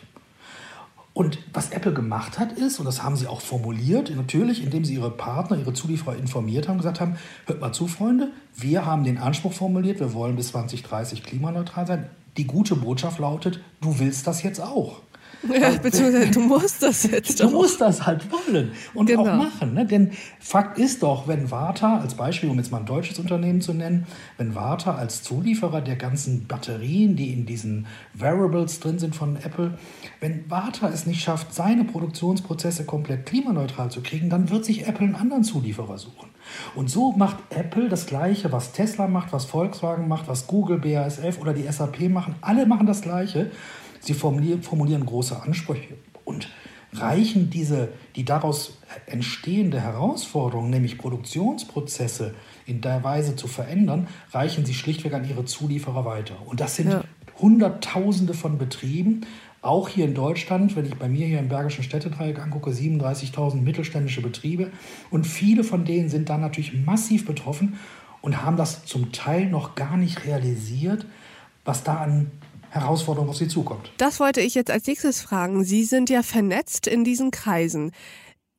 Und was Apple gemacht hat, ist, und das haben sie auch formuliert, natürlich, indem sie ihre Partner, ihre Zulieferer informiert haben, gesagt haben, hört mal zu, Freunde, wir haben den Anspruch formuliert, wir wollen bis 2030 klimaneutral sein. Die gute Botschaft lautet, du willst das jetzt auch. Ja, beziehungsweise du musst das jetzt Du auch. musst das halt wollen und genau. auch machen. Ne? Denn Fakt ist doch, wenn Warta, als Beispiel, um jetzt mal ein deutsches Unternehmen zu nennen, wenn Warta als Zulieferer der ganzen Batterien, die in diesen Variables drin sind von Apple, wenn Warta es nicht schafft, seine Produktionsprozesse komplett klimaneutral zu kriegen, dann wird sich Apple einen anderen Zulieferer suchen. Und so macht Apple das Gleiche, was Tesla macht, was Volkswagen macht, was Google, BASF oder die SAP machen. Alle machen das Gleiche. Sie formulieren, große Ansprüche und reichen diese, die daraus entstehende Herausforderung, nämlich Produktionsprozesse in der Weise zu verändern, reichen sie schlichtweg an ihre Zulieferer weiter. Und das sind ja. Hunderttausende von Betrieben, auch hier in Deutschland, wenn ich bei mir hier im Bergischen Städtedreieck angucke, 37.000 mittelständische Betriebe. Und viele von denen sind dann natürlich massiv betroffen und haben das zum Teil noch gar nicht realisiert, was da an Herausforderung auf Sie zukommt. Das wollte ich jetzt als nächstes fragen. Sie sind ja vernetzt in diesen Kreisen.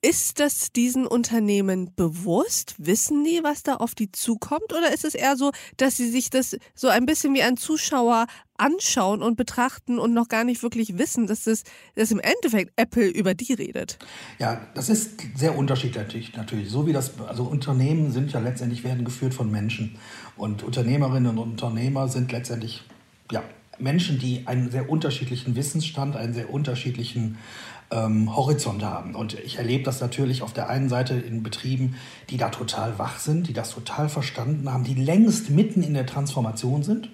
Ist das diesen Unternehmen bewusst? Wissen die, was da auf die zukommt? Oder ist es eher so, dass sie sich das so ein bisschen wie ein Zuschauer anschauen und betrachten und noch gar nicht wirklich wissen, dass, das, dass im Endeffekt Apple über die redet? Ja, das ist sehr unterschiedlich natürlich. So wie das, also Unternehmen sind ja letztendlich werden geführt von Menschen. Und Unternehmerinnen und Unternehmer sind letztendlich, ja, Menschen, die einen sehr unterschiedlichen Wissensstand, einen sehr unterschiedlichen ähm, Horizont haben. Und ich erlebe das natürlich auf der einen Seite in Betrieben, die da total wach sind, die das total verstanden haben, die längst mitten in der Transformation sind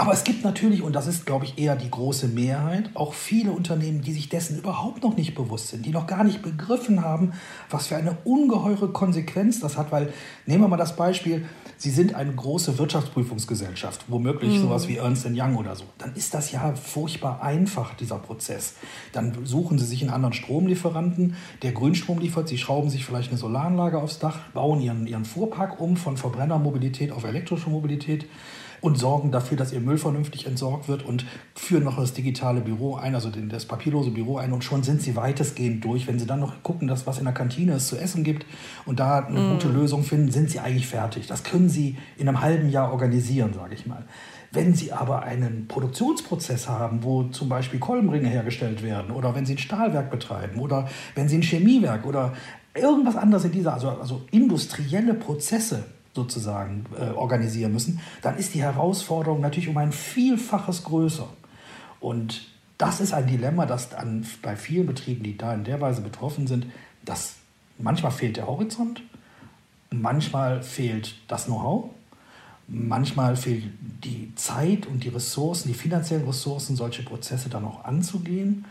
aber es gibt natürlich, und das ist, glaube ich, eher die große Mehrheit, auch viele Unternehmen, die sich dessen überhaupt noch nicht bewusst sind, die noch gar nicht begriffen haben, was für eine ungeheure Konsequenz das hat. Weil, nehmen wir mal das Beispiel, Sie sind eine große Wirtschaftsprüfungsgesellschaft, womöglich mhm. sowas wie Ernst Young oder so. Dann ist das ja furchtbar einfach, dieser Prozess. Dann suchen Sie sich einen anderen Stromlieferanten, der Grünstrom liefert, Sie schrauben sich vielleicht eine Solaranlage aufs Dach, bauen Ihren, Ihren Fuhrpark um von Verbrennermobilität auf elektrische Mobilität und sorgen dafür, dass ihr Müll vernünftig entsorgt wird und führen noch das digitale Büro ein, also das papierlose Büro ein und schon sind sie weitestgehend durch. Wenn sie dann noch gucken, dass was in der Kantine es zu essen gibt und da eine mm. gute Lösung finden, sind sie eigentlich fertig. Das können sie in einem halben Jahr organisieren, sage ich mal. Wenn Sie aber einen Produktionsprozess haben, wo zum Beispiel Kolbenringe hergestellt werden oder wenn Sie ein Stahlwerk betreiben oder wenn Sie ein Chemiewerk oder irgendwas anderes in dieser, also, also industrielle Prozesse sozusagen äh, organisieren müssen, dann ist die Herausforderung natürlich um ein Vielfaches größer. Und das ist ein Dilemma, das dann bei vielen Betrieben, die da in der Weise betroffen sind, dass manchmal fehlt der Horizont, manchmal fehlt das Know-how, manchmal fehlt die Zeit und die Ressourcen, die finanziellen Ressourcen, solche Prozesse dann auch anzugehen.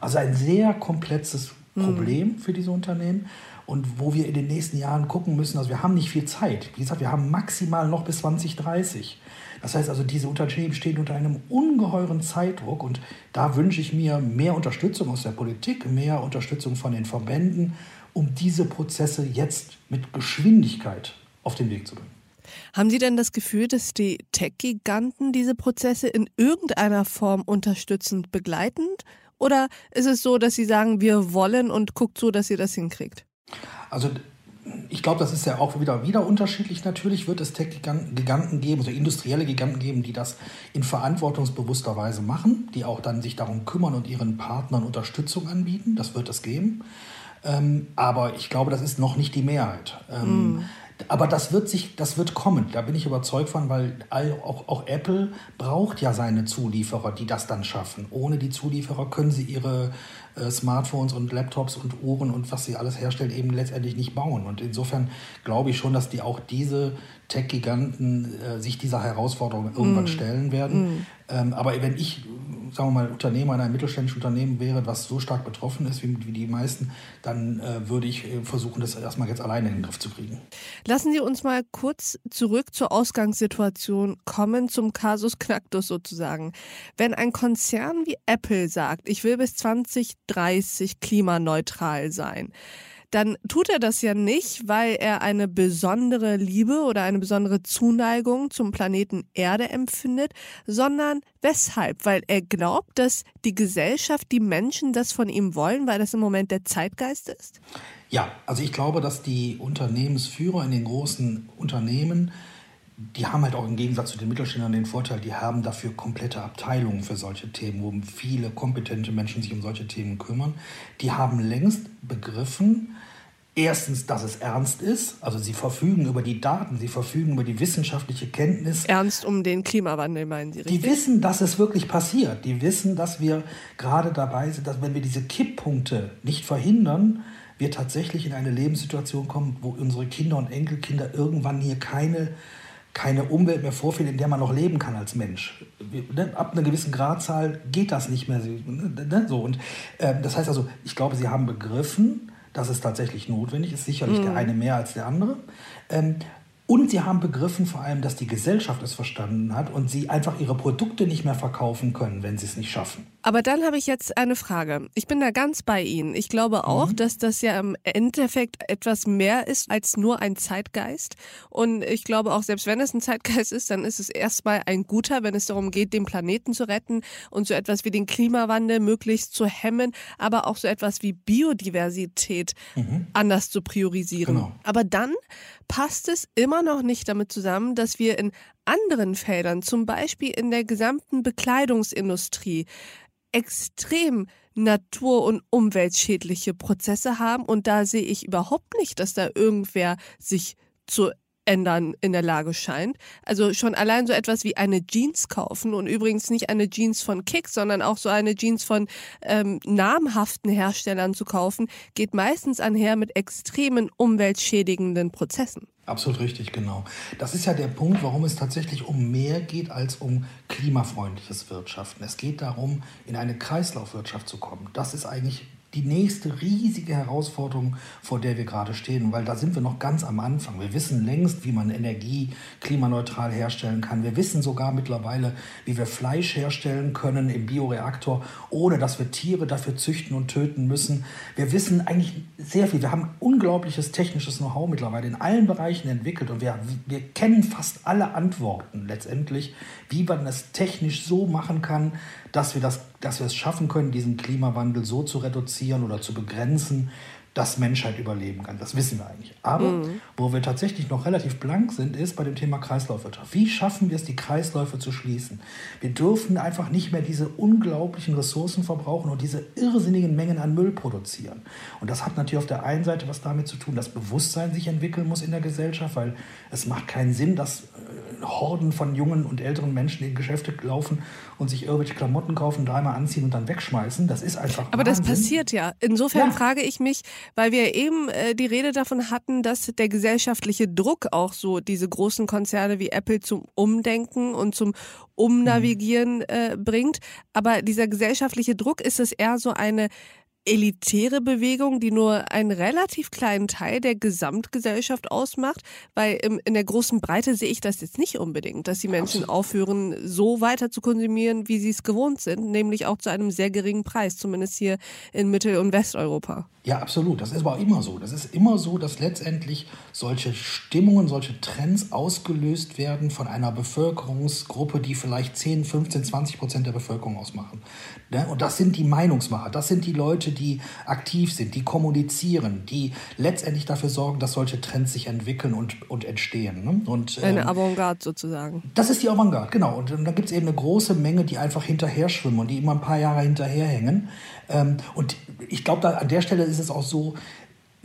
Also ein sehr komplexes. Problem mhm. für diese Unternehmen und wo wir in den nächsten Jahren gucken müssen, also wir haben nicht viel Zeit. Wie gesagt, wir haben maximal noch bis 2030. Das heißt also, diese Unternehmen stehen unter einem ungeheuren Zeitdruck und da wünsche ich mir mehr Unterstützung aus der Politik, mehr Unterstützung von den Verbänden, um diese Prozesse jetzt mit Geschwindigkeit auf den Weg zu bringen. Haben Sie denn das Gefühl, dass die Tech-Giganten diese Prozesse in irgendeiner Form unterstützend begleiten? Oder ist es so, dass Sie sagen, wir wollen und guckt so, dass ihr das hinkriegt? Also ich glaube, das ist ja auch wieder, wieder unterschiedlich. Natürlich wird es Tech-Giganten geben, also industrielle Giganten geben, die das in verantwortungsbewusster Weise machen, die auch dann sich darum kümmern und ihren Partnern Unterstützung anbieten. Das wird es geben. Ähm, aber ich glaube, das ist noch nicht die Mehrheit. Ähm, mm. Aber das wird sich, das wird kommen. Da bin ich überzeugt von, weil auch, auch Apple braucht ja seine Zulieferer, die das dann schaffen. Ohne die Zulieferer können sie ihre äh, Smartphones und Laptops und Uhren und was sie alles herstellen, eben letztendlich nicht bauen. Und insofern glaube ich schon, dass die auch diese Tech-Giganten äh, sich dieser Herausforderung irgendwann mm. stellen werden. Mm. Ähm, aber wenn ich, sagen wir mal, Unternehmer in einem mittelständischen Unternehmen wäre, was so stark betroffen ist wie, wie die meisten, dann äh, würde ich äh, versuchen, das erstmal jetzt alleine in den Griff zu kriegen. Lassen Sie uns mal kurz zurück zur Ausgangssituation kommen, zum Kasus Knacktus sozusagen. Wenn ein Konzern wie Apple sagt, ich will bis 2030 klimaneutral sein, dann tut er das ja nicht, weil er eine besondere Liebe oder eine besondere Zuneigung zum Planeten Erde empfindet, sondern weshalb? Weil er glaubt, dass die Gesellschaft, die Menschen das von ihm wollen, weil das im Moment der Zeitgeist ist? Ja, also ich glaube, dass die Unternehmensführer in den großen Unternehmen die haben halt auch im Gegensatz zu den Mittelständlern den Vorteil, die haben dafür komplette Abteilungen für solche Themen, wo viele kompetente Menschen sich um solche Themen kümmern. Die haben längst begriffen, erstens, dass es ernst ist, also sie verfügen über die Daten, sie verfügen über die wissenschaftliche Kenntnis. Ernst um den Klimawandel, meinen Sie richtig? Die wissen, dass es wirklich passiert. Die wissen, dass wir gerade dabei sind, dass wenn wir diese Kipppunkte nicht verhindern, wir tatsächlich in eine Lebenssituation kommen, wo unsere Kinder und Enkelkinder irgendwann hier keine keine Umwelt mehr vorfindet, in der man noch leben kann als Mensch. Ne, ab einer gewissen Gradzahl geht das nicht mehr. Ne, so. Und, äh, das heißt also, ich glaube, sie haben begriffen, dass es tatsächlich notwendig ist. Sicherlich mhm. der eine mehr als der andere. Ähm, und sie haben begriffen vor allem, dass die Gesellschaft es verstanden hat und sie einfach ihre Produkte nicht mehr verkaufen können, wenn sie es nicht schaffen. Aber dann habe ich jetzt eine Frage. Ich bin da ganz bei Ihnen. Ich glaube auch, mhm. dass das ja im Endeffekt etwas mehr ist als nur ein Zeitgeist. Und ich glaube auch, selbst wenn es ein Zeitgeist ist, dann ist es erstmal ein guter, wenn es darum geht, den Planeten zu retten und so etwas wie den Klimawandel möglichst zu hemmen, aber auch so etwas wie Biodiversität mhm. anders zu priorisieren. Genau. Aber dann passt es immer noch nicht damit zusammen, dass wir in anderen Feldern, zum Beispiel in der gesamten Bekleidungsindustrie, extrem natur- und umweltschädliche Prozesse haben. Und da sehe ich überhaupt nicht, dass da irgendwer sich zu ändern in der Lage scheint. Also schon allein so etwas wie eine Jeans kaufen und übrigens nicht eine Jeans von Kick, sondern auch so eine Jeans von ähm, namhaften Herstellern zu kaufen, geht meistens einher mit extremen umweltschädigenden Prozessen. Absolut richtig, genau. Das ist ja der Punkt, warum es tatsächlich um mehr geht als um klimafreundliches Wirtschaften. Es geht darum, in eine Kreislaufwirtschaft zu kommen. Das ist eigentlich die nächste riesige Herausforderung, vor der wir gerade stehen, weil da sind wir noch ganz am Anfang. Wir wissen längst, wie man Energie klimaneutral herstellen kann. Wir wissen sogar mittlerweile, wie wir Fleisch herstellen können im Bioreaktor, ohne dass wir Tiere dafür züchten und töten müssen. Wir wissen eigentlich sehr viel. Wir haben unglaubliches technisches Know-how mittlerweile in allen Bereichen entwickelt und wir, wir kennen fast alle Antworten letztendlich, wie man es technisch so machen kann, dass wir, das, dass wir es schaffen können, diesen Klimawandel so zu reduzieren oder zu begrenzen, dass Menschheit überleben kann. Das wissen wir eigentlich. Aber mhm. wo wir tatsächlich noch relativ blank sind, ist bei dem Thema Kreislaufwirtschaft. Wie schaffen wir es, die Kreisläufe zu schließen? Wir dürfen einfach nicht mehr diese unglaublichen Ressourcen verbrauchen und diese irrsinnigen Mengen an Müll produzieren. Und das hat natürlich auf der einen Seite was damit zu tun, dass Bewusstsein sich entwickeln muss in der Gesellschaft, weil es macht keinen Sinn, dass Horden von jungen und älteren Menschen in Geschäfte laufen und sich irgendwelche Klamotten kaufen, dreimal anziehen und dann wegschmeißen. Das ist einfach. Aber Wahnsinn. das passiert ja. Insofern ja. frage ich mich, weil wir eben äh, die Rede davon hatten, dass der gesellschaftliche Druck auch so diese großen Konzerne wie Apple zum Umdenken und zum Umnavigieren äh, bringt. Aber dieser gesellschaftliche Druck, ist es eher so eine elitäre Bewegung, die nur einen relativ kleinen Teil der Gesamtgesellschaft ausmacht, weil im, in der großen Breite sehe ich das jetzt nicht unbedingt, dass die Menschen aufhören, so weiter zu konsumieren, wie sie es gewohnt sind, nämlich auch zu einem sehr geringen Preis, zumindest hier in Mittel- und Westeuropa. Ja, absolut. Das ist aber auch immer so. Das ist immer so, dass letztendlich solche Stimmungen, solche Trends ausgelöst werden von einer Bevölkerungsgruppe, die vielleicht 10, 15, 20 Prozent der Bevölkerung ausmachen. Ne? Und das sind die Meinungsmacher. Das sind die Leute, die aktiv sind, die kommunizieren, die letztendlich dafür sorgen, dass solche Trends sich entwickeln und, und entstehen. Ne? Und, eine ähm, Avantgarde sozusagen. Das ist die Avantgarde, genau. Und, und da gibt es eben eine große Menge, die einfach hinterher schwimmen und die immer ein paar Jahre hinterherhängen. Ähm, und ich glaube, an der Stelle ist es auch so,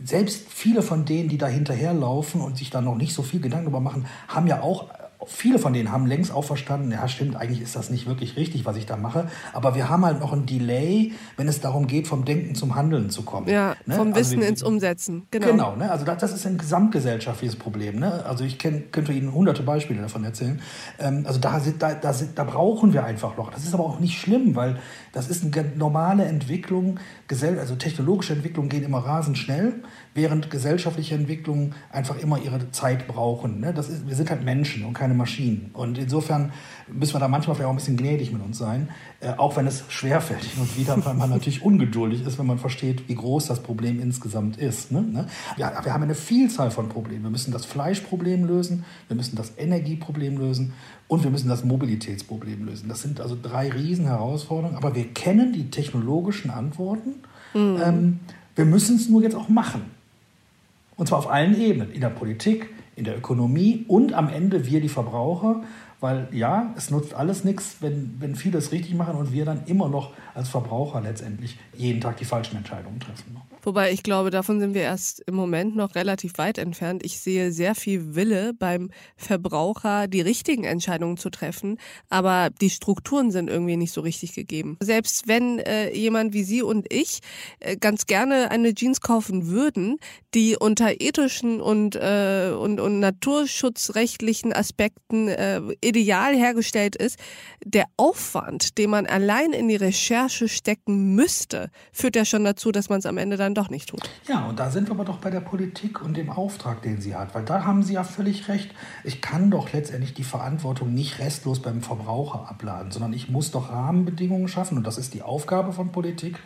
selbst viele von denen, die da hinterherlaufen und sich da noch nicht so viel Gedanken darüber machen, haben ja auch viele von denen haben längst auch verstanden, ja stimmt, eigentlich ist das nicht wirklich richtig, was ich da mache. Aber wir haben halt noch ein Delay, wenn es darum geht, vom Denken zum Handeln zu kommen. Ja, ne? vom also Wissen wir, ins Umsetzen. Genau, genau ne? also das, das, ist ein gesamtgesellschaftliches Problem. Ne? Also ich kenn, könnte Ihnen hunderte Beispiele davon erzählen. Ähm, also da, da, da, da brauchen wir einfach noch. Das ist aber auch nicht schlimm, weil das ist eine normale Entwicklung. Also technologische Entwicklungen gehen immer rasend schnell während gesellschaftliche Entwicklungen einfach immer ihre Zeit brauchen. Ne? Das ist, wir sind halt Menschen und keine Maschinen. Und insofern müssen wir da manchmal vielleicht auch ein bisschen gnädig mit uns sein, äh, auch wenn es schwerfällt und wieder, weil man natürlich ungeduldig ist, wenn man versteht, wie groß das Problem insgesamt ist. Ne? ne? Wir haben eine Vielzahl von Problemen. Wir müssen das Fleischproblem lösen, wir müssen das Energieproblem lösen und wir müssen das Mobilitätsproblem lösen. Das sind also drei Riesenherausforderungen, aber wir kennen die technologischen Antworten. Mhm. Ähm, wir müssen es nur jetzt auch machen. Und zwar auf allen Ebenen, in der Politik, in der Ökonomie und am Ende wir die Verbraucher, weil ja, es nutzt alles nichts, wenn, wenn viele es richtig machen und wir dann immer noch als Verbraucher letztendlich jeden Tag die falschen Entscheidungen treffen. Wobei ich glaube, davon sind wir erst im Moment noch relativ weit entfernt. Ich sehe sehr viel Wille beim Verbraucher, die richtigen Entscheidungen zu treffen, aber die Strukturen sind irgendwie nicht so richtig gegeben. Selbst wenn äh, jemand wie Sie und ich äh, ganz gerne eine Jeans kaufen würden, die unter ethischen und, äh, und, und naturschutzrechtlichen Aspekten äh, ideal hergestellt ist, der Aufwand, den man allein in die Recherche stecken müsste, führt ja schon dazu, dass man es am Ende dann doch nicht tut. Ja, und da sind wir aber doch bei der Politik und dem Auftrag, den sie hat. Weil da haben Sie ja völlig recht. Ich kann doch letztendlich die Verantwortung nicht restlos beim Verbraucher abladen, sondern ich muss doch Rahmenbedingungen schaffen. Und das ist die Aufgabe von Politik,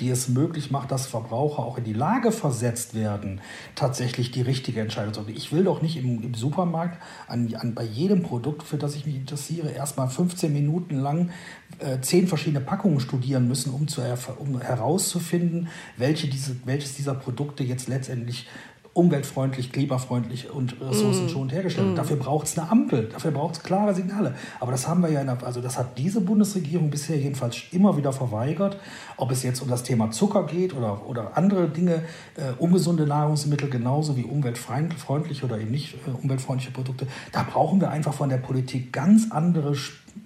die es möglich macht, dass Verbraucher auch in die Lage versetzt werden, tatsächlich die richtige Entscheidung zu treffen. Ich will doch nicht im, im Supermarkt an, an, bei jedem Produkt, für das ich mich interessiere, erstmal 15 Minuten lang äh, zehn verschiedene Packungen studieren müssen, um, zu, um herauszufinden, welche diese, welches dieser Produkte jetzt letztendlich umweltfreundlich, klimafreundlich und ressourcenschonend mm. hergestellt wird. Mm. Dafür braucht es eine Ampel, dafür braucht es klare Signale. Aber das haben wir ja, der, also das hat diese Bundesregierung bisher jedenfalls immer wieder verweigert. Ob es jetzt um das Thema Zucker geht oder, oder andere Dinge, äh, ungesunde Nahrungsmittel genauso wie umweltfreundliche oder eben nicht äh, umweltfreundliche Produkte, da brauchen wir einfach von der Politik ganz andere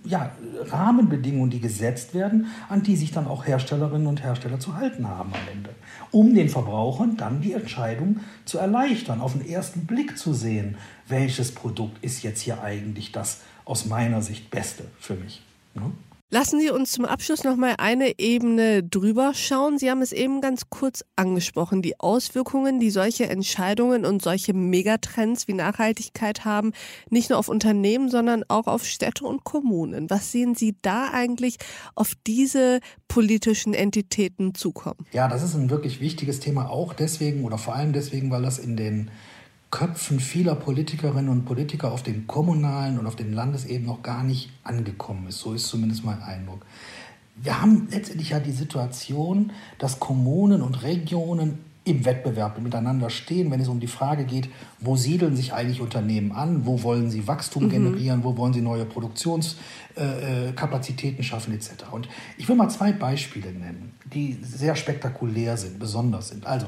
ja, Rahmenbedingungen, die gesetzt werden, an die sich dann auch Herstellerinnen und Hersteller zu halten haben am Ende. Um den Verbrauchern dann die Entscheidung zu erleichtern, auf den ersten Blick zu sehen, welches Produkt ist jetzt hier eigentlich das aus meiner Sicht Beste für mich. Ne? Lassen Sie uns zum Abschluss noch mal eine Ebene drüber schauen. Sie haben es eben ganz kurz angesprochen, die Auswirkungen, die solche Entscheidungen und solche Megatrends wie Nachhaltigkeit haben, nicht nur auf Unternehmen, sondern auch auf Städte und Kommunen. Was sehen Sie da eigentlich auf diese politischen Entitäten zukommen? Ja, das ist ein wirklich wichtiges Thema, auch deswegen oder vor allem deswegen, weil das in den Köpfen vieler Politikerinnen und Politiker auf den kommunalen und auf den Landesebenen noch gar nicht angekommen ist. So ist zumindest mein Eindruck. Wir haben letztendlich ja die Situation, dass Kommunen und Regionen im Wettbewerb miteinander stehen, wenn es um die Frage geht, wo siedeln sich eigentlich Unternehmen an, wo wollen sie Wachstum mhm. generieren, wo wollen sie neue Produktionskapazitäten äh, schaffen etc. Und ich will mal zwei Beispiele nennen, die sehr spektakulär sind, besonders sind. Also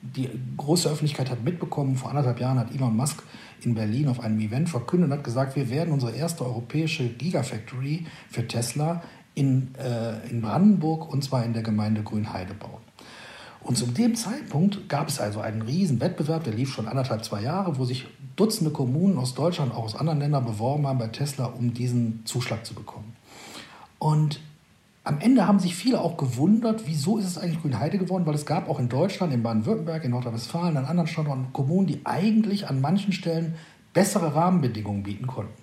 die große Öffentlichkeit hat mitbekommen, vor anderthalb Jahren hat Elon Musk in Berlin auf einem Event verkündet und hat gesagt, wir werden unsere erste europäische Gigafactory für Tesla in, äh, in Brandenburg und zwar in der Gemeinde Grünheide bauen. Und zu dem Zeitpunkt gab es also einen riesen Wettbewerb, der lief schon anderthalb, zwei Jahre, wo sich Dutzende Kommunen aus Deutschland, auch aus anderen Ländern beworben haben bei Tesla, um diesen Zuschlag zu bekommen. Und am Ende haben sich viele auch gewundert, wieso ist es eigentlich Grünheide geworden, weil es gab auch in Deutschland, in Baden-Württemberg, in Nordrhein-Westfalen, an anderen Standorten Kommunen, die eigentlich an manchen Stellen bessere Rahmenbedingungen bieten konnten.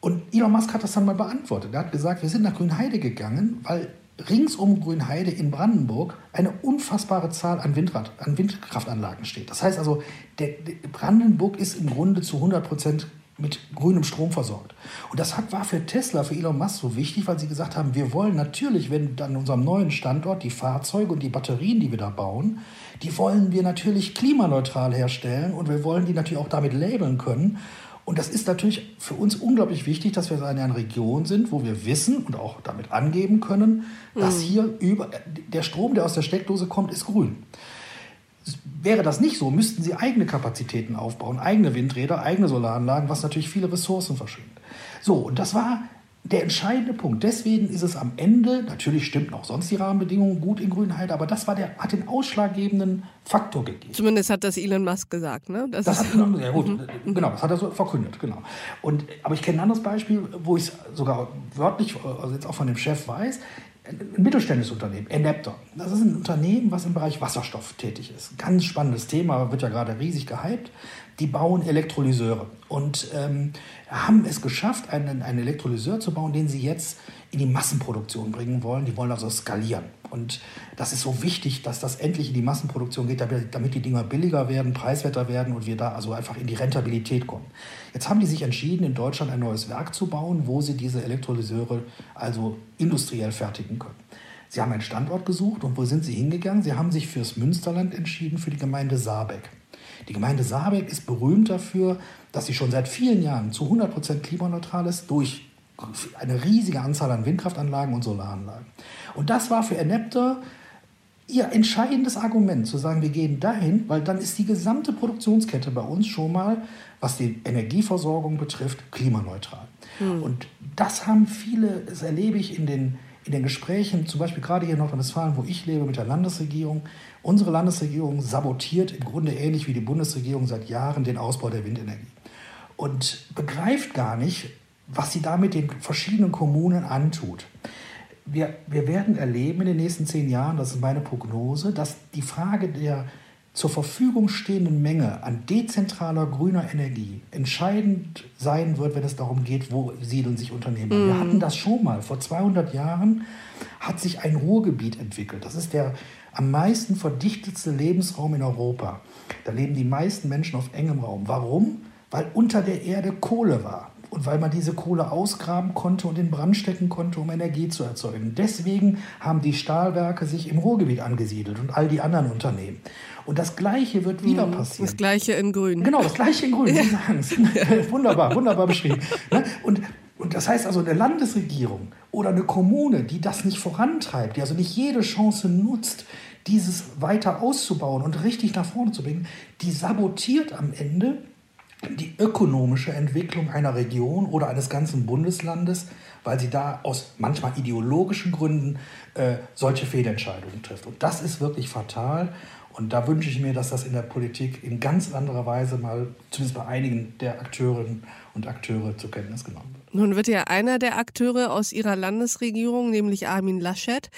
Und Elon Musk hat das dann mal beantwortet. Er hat gesagt, wir sind nach Grünheide gegangen, weil rings um Grünheide in Brandenburg eine unfassbare Zahl an, Windrad, an Windkraftanlagen steht. Das heißt also, der, der Brandenburg ist im Grunde zu 100 Prozent mit grünem Strom versorgt. Und das hat, war für Tesla, für Elon Musk so wichtig, weil sie gesagt haben, wir wollen natürlich, wenn an unserem neuen Standort die Fahrzeuge und die Batterien, die wir da bauen, die wollen wir natürlich klimaneutral herstellen und wir wollen die natürlich auch damit labeln können. Und das ist natürlich für uns unglaublich wichtig, dass wir in einer Region sind, wo wir wissen und auch damit angeben können, dass mhm. hier über, der Strom, der aus der Steckdose kommt, ist grün. Wäre das nicht so, müssten sie eigene Kapazitäten aufbauen, eigene Windräder, eigene Solaranlagen, was natürlich viele Ressourcen verschwindet. So, und das war der entscheidende Punkt. Deswegen ist es am Ende, natürlich stimmt auch sonst die Rahmenbedingungen gut in Grünheit, aber das war der, hat den ausschlaggebenden Faktor gegeben. Zumindest hat das Elon Musk gesagt, ne? Das, das hat Elon, ja gut, mhm. genau, das hat er so verkündet, genau. Und, aber ich kenne ein anderes Beispiel, wo ich es sogar wörtlich, also jetzt auch von dem Chef weiß, ein mittelständisches Unternehmen, Enapter. Das ist ein Unternehmen, was im Bereich Wasserstoff tätig ist. Ganz spannendes Thema, wird ja gerade riesig gehypt. Die bauen Elektrolyseure und ähm, haben es geschafft, einen, einen Elektrolyseur zu bauen, den sie jetzt in die Massenproduktion bringen wollen. Die wollen also skalieren. Und das ist so wichtig, dass das endlich in die Massenproduktion geht, damit die Dinger billiger werden, preiswerter werden und wir da also einfach in die Rentabilität kommen. Jetzt haben die sich entschieden, in Deutschland ein neues Werk zu bauen, wo sie diese Elektrolyseure also industriell fertigen können. Sie haben einen Standort gesucht und wo sind sie hingegangen? Sie haben sich fürs Münsterland entschieden, für die Gemeinde Saarbeck. Die Gemeinde Saarbeck ist berühmt dafür, dass sie schon seit vielen Jahren zu 100% klimaneutral ist durch eine riesige Anzahl an Windkraftanlagen und Solaranlagen. Und das war für Enepter ihr entscheidendes Argument, zu sagen, wir gehen dahin, weil dann ist die gesamte Produktionskette bei uns schon mal, was die Energieversorgung betrifft, klimaneutral. Hm. Und das haben viele, das erlebe ich in den, in den Gesprächen, zum Beispiel gerade hier in Nordrhein-Westfalen, wo ich lebe, mit der Landesregierung. Unsere Landesregierung sabotiert im Grunde ähnlich wie die Bundesregierung seit Jahren den Ausbau der Windenergie und begreift gar nicht, was sie damit den verschiedenen Kommunen antut. Wir, wir werden erleben in den nächsten zehn Jahren, das ist meine Prognose, dass die Frage der zur Verfügung stehenden Menge an dezentraler grüner Energie entscheidend sein wird, wenn es darum geht, wo siedeln sich Unternehmen. Mm. Wir mhm. hatten das schon mal. Vor 200 Jahren hat sich ein Ruhrgebiet entwickelt. Das ist der am meisten verdichtetste Lebensraum in Europa. Da leben die meisten Menschen auf engem Raum. Warum? Weil unter der Erde Kohle war und weil man diese Kohle ausgraben konnte und in Brand stecken konnte, um Energie zu erzeugen. Deswegen haben die Stahlwerke sich im Ruhrgebiet angesiedelt und all die anderen Unternehmen. Und das Gleiche wird wieder mhm. passieren. Das Gleiche in Grün. Genau, das Gleiche in Grün. Sie sagen es. wunderbar, wunderbar beschrieben. Ne? Und, und das heißt also, eine Landesregierung oder eine Kommune, die das nicht vorantreibt, die also nicht jede Chance nutzt, dieses weiter auszubauen und richtig nach vorne zu bringen, die sabotiert am Ende die ökonomische Entwicklung einer Region oder eines ganzen Bundeslandes, weil sie da aus manchmal ideologischen Gründen äh, solche Fehlentscheidungen trifft. Und das ist wirklich fatal. Und da wünsche ich mir, dass das in der Politik in ganz anderer Weise mal, zumindest bei einigen der Akteurinnen und Akteure zur Kenntnis genommen wird. Nun wird ja einer der Akteure aus ihrer Landesregierung, nämlich Armin Laschet,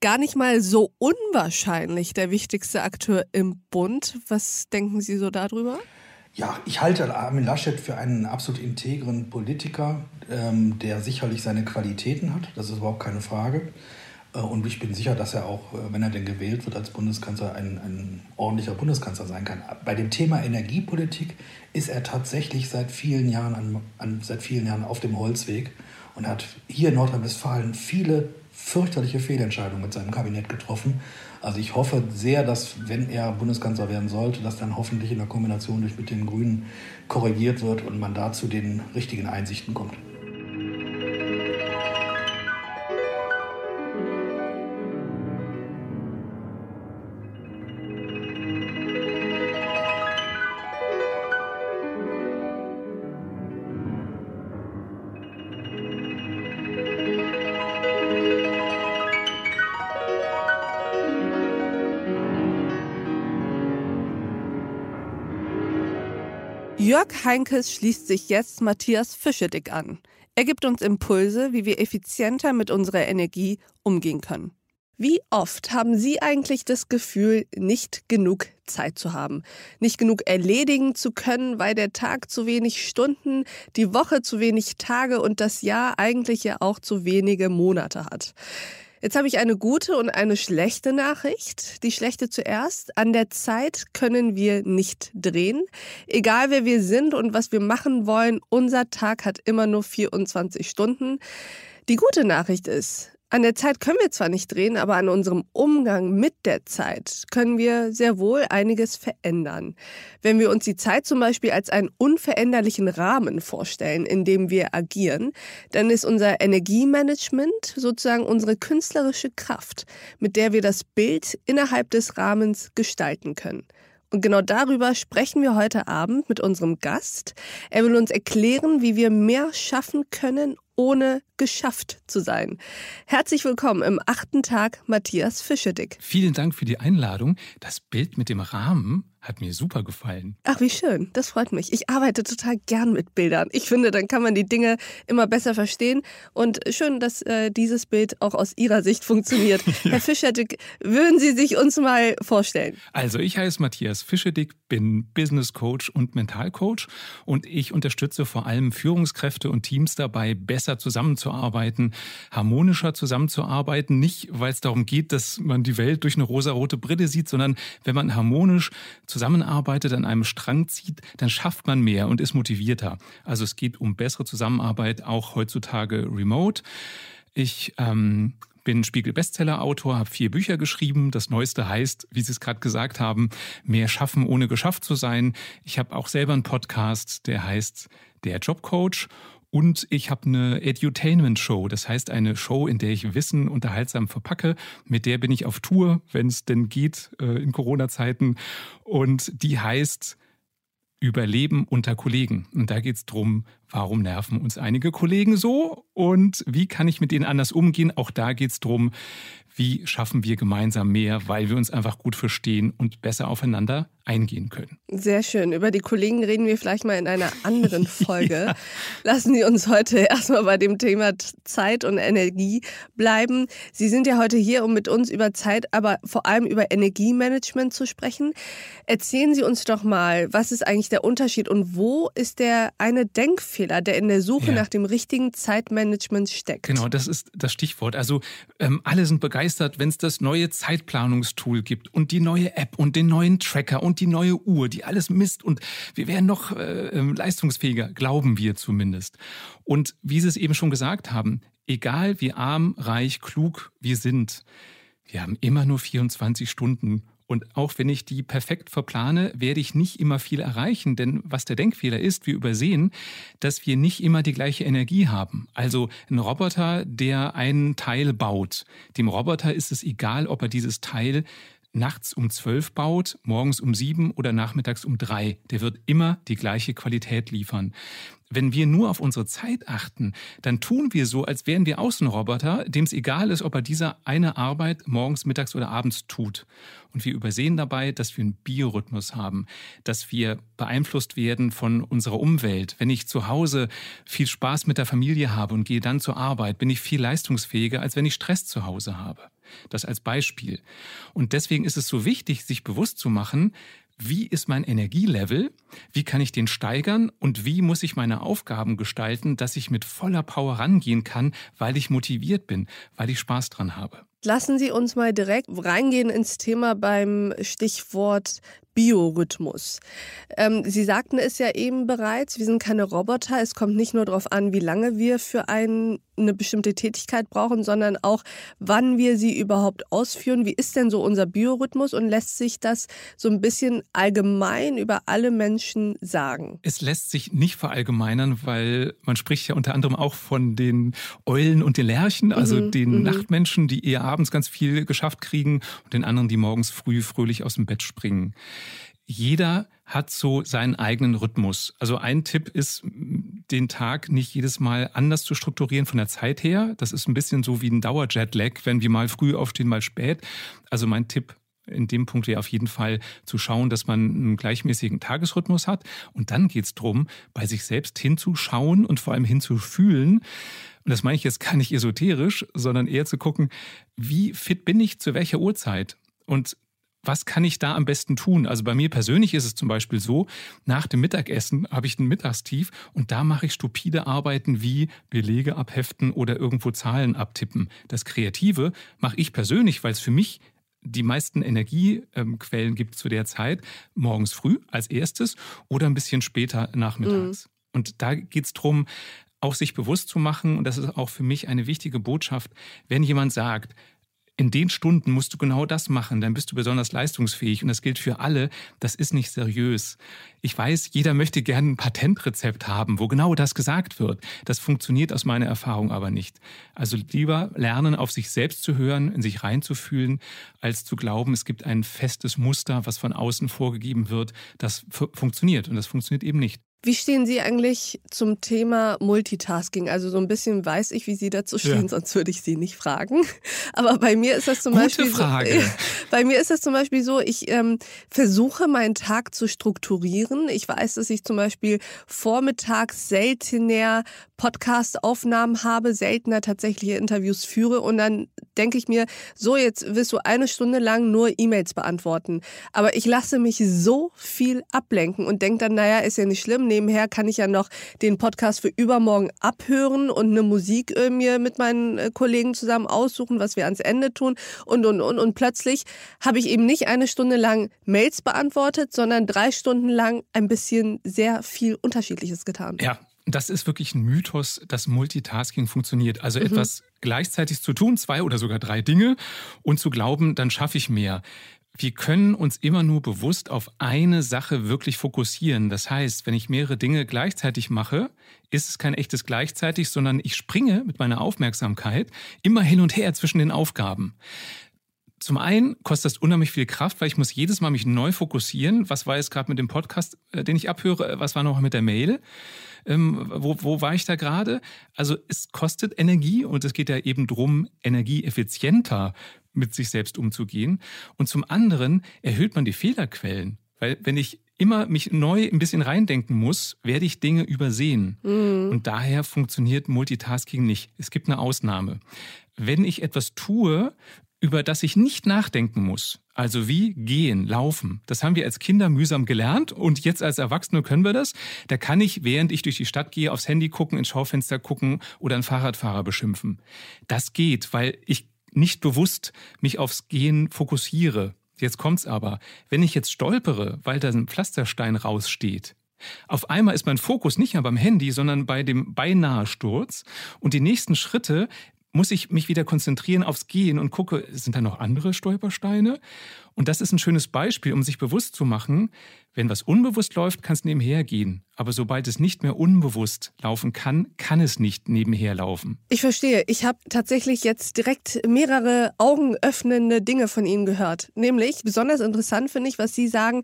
gar nicht mal so unwahrscheinlich der wichtigste Akteur im Bund. Was denken Sie so darüber? Ja, ich halte Armin Laschet für einen absolut integren Politiker, ähm, der sicherlich seine Qualitäten hat. Das ist überhaupt keine Frage. Äh, und ich bin sicher, dass er auch, äh, wenn er denn gewählt wird als Bundeskanzler, ein, ein ordentlicher Bundeskanzler sein kann. Bei dem Thema Energiepolitik ist er tatsächlich seit vielen Jahren, an, an, seit vielen Jahren auf dem Holzweg und hat hier in Nordrhein-Westfalen viele fürchterliche Fehlentscheidungen mit seinem Kabinett getroffen. Also ich hoffe sehr, dass wenn er Bundeskanzler werden sollte, dass dann hoffentlich in der Kombination durch mit den Grünen korrigiert wird und man da zu den richtigen Einsichten kommt. Jörg Heinkes schließt sich jetzt Matthias Fischedick an. Er gibt uns Impulse, wie wir effizienter mit unserer Energie umgehen können. Wie oft haben Sie eigentlich das Gefühl, nicht genug Zeit zu haben, nicht genug erledigen zu können, weil der Tag zu wenig Stunden, die Woche zu wenig Tage und das Jahr eigentlich ja auch zu wenige Monate hat? Jetzt habe ich eine gute und eine schlechte Nachricht. Die schlechte zuerst. An der Zeit können wir nicht drehen. Egal wer wir sind und was wir machen wollen, unser Tag hat immer nur 24 Stunden. Die gute Nachricht ist, an der Zeit können wir zwar nicht drehen, aber an unserem Umgang mit der Zeit können wir sehr wohl einiges verändern. Wenn wir uns die Zeit zum Beispiel als einen unveränderlichen Rahmen vorstellen, in dem wir agieren, dann ist unser Energiemanagement sozusagen unsere künstlerische Kraft, mit der wir das Bild innerhalb des Rahmens gestalten können. Und genau darüber sprechen wir heute Abend mit unserem Gast. Er will uns erklären, wie wir mehr schaffen können, ohne geschafft zu sein. Herzlich willkommen im achten Tag, Matthias Fischedick. Vielen Dank für die Einladung. Das Bild mit dem Rahmen hat mir super gefallen. Ach, wie schön. Das freut mich. Ich arbeite total gern mit Bildern. Ich finde, dann kann man die Dinge immer besser verstehen. Und schön, dass äh, dieses Bild auch aus Ihrer Sicht funktioniert. ja. Herr Fischedick, würden Sie sich uns mal vorstellen? Also, ich heiße Matthias Fischedick, bin Business Coach und Mentalcoach und ich unterstütze vor allem Führungskräfte und Teams dabei, besser zusammenzuarbeiten, harmonischer zusammenzuarbeiten. Nicht, weil es darum geht, dass man die Welt durch eine rosarote Brille sieht, sondern wenn man harmonisch zusammenarbeitet, an einem Strang zieht, dann schafft man mehr und ist motivierter. Also es geht um bessere Zusammenarbeit, auch heutzutage remote. Ich ähm, bin Spiegel-Bestseller-Autor, habe vier Bücher geschrieben. Das neueste heißt, wie Sie es gerade gesagt haben, mehr schaffen, ohne geschafft zu sein. Ich habe auch selber einen Podcast, der heißt Der Jobcoach. Und ich habe eine Edutainment-Show, das heißt eine Show, in der ich Wissen unterhaltsam verpacke. Mit der bin ich auf Tour, wenn es denn geht, äh, in Corona-Zeiten. Und die heißt Überleben unter Kollegen. Und da geht es darum, warum nerven uns einige Kollegen so und wie kann ich mit denen anders umgehen. Auch da geht es darum, wie schaffen wir gemeinsam mehr, weil wir uns einfach gut verstehen und besser aufeinander eingehen können. Sehr schön. Über die Kollegen reden wir vielleicht mal in einer anderen Folge. ja. Lassen Sie uns heute erstmal bei dem Thema Zeit und Energie bleiben. Sie sind ja heute hier, um mit uns über Zeit, aber vor allem über Energiemanagement zu sprechen. Erzählen Sie uns doch mal, was ist eigentlich der Unterschied und wo ist der eine Denkfehler, der in der Suche ja. nach dem richtigen Zeitmanagement steckt? Genau, das ist das Stichwort. Also ähm, alle sind begeistert, wenn es das neue Zeitplanungstool gibt und die neue App und den neuen Tracker und und die neue Uhr, die alles misst und wir werden noch äh, ähm, leistungsfähiger, glauben wir zumindest. Und wie Sie es eben schon gesagt haben, egal wie arm, reich, klug wir sind, wir haben immer nur 24 Stunden und auch wenn ich die perfekt verplane, werde ich nicht immer viel erreichen, denn was der Denkfehler ist, wir übersehen, dass wir nicht immer die gleiche Energie haben. Also ein Roboter, der einen Teil baut, dem Roboter ist es egal, ob er dieses Teil nachts um zwölf baut, morgens um sieben oder nachmittags um drei. Der wird immer die gleiche Qualität liefern. Wenn wir nur auf unsere Zeit achten, dann tun wir so, als wären wir Außenroboter, dem es egal ist, ob er diese eine Arbeit morgens, mittags oder abends tut. Und wir übersehen dabei, dass wir einen Biorhythmus haben, dass wir beeinflusst werden von unserer Umwelt. Wenn ich zu Hause viel Spaß mit der Familie habe und gehe dann zur Arbeit, bin ich viel leistungsfähiger, als wenn ich Stress zu Hause habe. Das als Beispiel. Und deswegen ist es so wichtig, sich bewusst zu machen, wie ist mein Energielevel, wie kann ich den steigern und wie muss ich meine Aufgaben gestalten, dass ich mit voller Power rangehen kann, weil ich motiviert bin, weil ich Spaß dran habe. Lassen Sie uns mal direkt reingehen ins Thema beim Stichwort Biorhythmus. Ähm, Sie sagten es ja eben bereits, wir sind keine Roboter. Es kommt nicht nur darauf an, wie lange wir für ein, eine bestimmte Tätigkeit brauchen, sondern auch, wann wir sie überhaupt ausführen. Wie ist denn so unser Biorhythmus und lässt sich das so ein bisschen allgemein über alle Menschen sagen? Es lässt sich nicht verallgemeinern, weil man spricht ja unter anderem auch von den Eulen und den Lerchen, also mhm, den mhm. Nachtmenschen, die eher abends ganz viel geschafft kriegen und den anderen, die morgens früh fröhlich aus dem Bett springen jeder hat so seinen eigenen Rhythmus. Also ein Tipp ist, den Tag nicht jedes Mal anders zu strukturieren von der Zeit her. Das ist ein bisschen so wie ein Dauerjetlag, wenn wir mal früh aufstehen, mal spät. Also mein Tipp In dem Punkt wäre auf jeden Fall zu schauen, dass man einen gleichmäßigen Tagesrhythmus hat. Und dann geht es darum, bei sich selbst hinzuschauen und vor allem hinzufühlen. Und das meine ich jetzt gar nicht esoterisch, sondern eher zu gucken, wie fit bin ich zu welcher Uhrzeit? Und was kann ich da am besten tun? Also bei mir persönlich ist es zum Beispiel so, nach dem Mittagessen habe ich ein Mittagstief und da mache ich stupide Arbeiten wie Belege abheften oder irgendwo Zahlen abtippen. Das Kreative mache ich persönlich, weil es für mich die meisten Energiequellen gibt zu der Zeit, morgens früh als erstes oder ein bisschen später nachmittags. Mhm. Und da geht es darum, auch sich bewusst zu machen, und das ist auch für mich eine wichtige Botschaft, wenn jemand sagt, in den Stunden musst du genau das machen, dann bist du besonders leistungsfähig und das gilt für alle. Das ist nicht seriös. Ich weiß, jeder möchte gerne ein Patentrezept haben, wo genau das gesagt wird. Das funktioniert aus meiner Erfahrung aber nicht. Also lieber lernen, auf sich selbst zu hören, in sich reinzufühlen, als zu glauben, es gibt ein festes Muster, was von außen vorgegeben wird. Das funktioniert und das funktioniert eben nicht. Wie stehen Sie eigentlich zum Thema Multitasking? Also so ein bisschen weiß ich, wie Sie dazu stehen, ja. sonst würde ich Sie nicht fragen. Aber bei mir ist das zum Gute Beispiel Frage. So, bei mir ist das zum Beispiel so, ich ähm, versuche meinen Tag zu strukturieren. Ich weiß, dass ich zum Beispiel vormittags seltener Podcast-Aufnahmen habe, seltener tatsächliche Interviews führe und dann denke ich mir, so jetzt wirst du eine Stunde lang nur E-Mails beantworten. Aber ich lasse mich so viel ablenken und denke dann, naja, ist ja nicht schlimm nebenher kann ich ja noch den Podcast für übermorgen abhören und eine Musik äh, mir mit meinen äh, Kollegen zusammen aussuchen, was wir ans Ende tun und, und, und. Und plötzlich habe ich eben nicht eine Stunde lang Mails beantwortet, sondern drei Stunden lang ein bisschen sehr viel Unterschiedliches getan. Ja, das ist wirklich ein Mythos, dass Multitasking funktioniert. Also mhm. etwas gleichzeitig zu tun, zwei oder sogar drei Dinge und zu glauben, dann schaffe ich mehr wir können uns immer nur bewusst auf eine Sache wirklich fokussieren. Das heißt, wenn ich mehrere Dinge gleichzeitig mache, ist es kein echtes gleichzeitig, sondern ich springe mit meiner Aufmerksamkeit immer hin und her zwischen den Aufgaben. Zum einen kostet das unheimlich viel Kraft, weil ich muss jedes Mal mich neu fokussieren. Was war jetzt gerade mit dem Podcast, äh, den ich abhöre? Was war noch mit der Mail? Ähm, wo, wo war ich da gerade? Also es kostet Energie und es geht ja eben darum, energieeffizienter mit sich selbst umzugehen. Und zum anderen erhöht man die Fehlerquellen. Weil wenn ich immer mich neu ein bisschen reindenken muss, werde ich Dinge übersehen. Mhm. Und daher funktioniert Multitasking nicht. Es gibt eine Ausnahme. Wenn ich etwas tue, über das ich nicht nachdenken muss, also wie gehen, laufen, das haben wir als Kinder mühsam gelernt und jetzt als Erwachsene können wir das. Da kann ich, während ich durch die Stadt gehe, aufs Handy gucken, ins Schaufenster gucken oder einen Fahrradfahrer beschimpfen. Das geht, weil ich nicht bewusst mich aufs Gehen fokussiere. Jetzt kommt's aber. Wenn ich jetzt stolpere, weil da ein Pflasterstein raussteht, auf einmal ist mein Fokus nicht mehr beim Handy, sondern bei dem beinahe Sturz. Und die nächsten Schritte muss ich mich wieder konzentrieren aufs Gehen und gucke, sind da noch andere Stolpersteine? Und das ist ein schönes Beispiel, um sich bewusst zu machen, wenn was unbewusst läuft, kann es nebenher gehen. Aber sobald es nicht mehr unbewusst laufen kann, kann es nicht nebenher laufen. Ich verstehe. Ich habe tatsächlich jetzt direkt mehrere augenöffnende Dinge von Ihnen gehört. Nämlich, besonders interessant finde ich, was Sie sagen,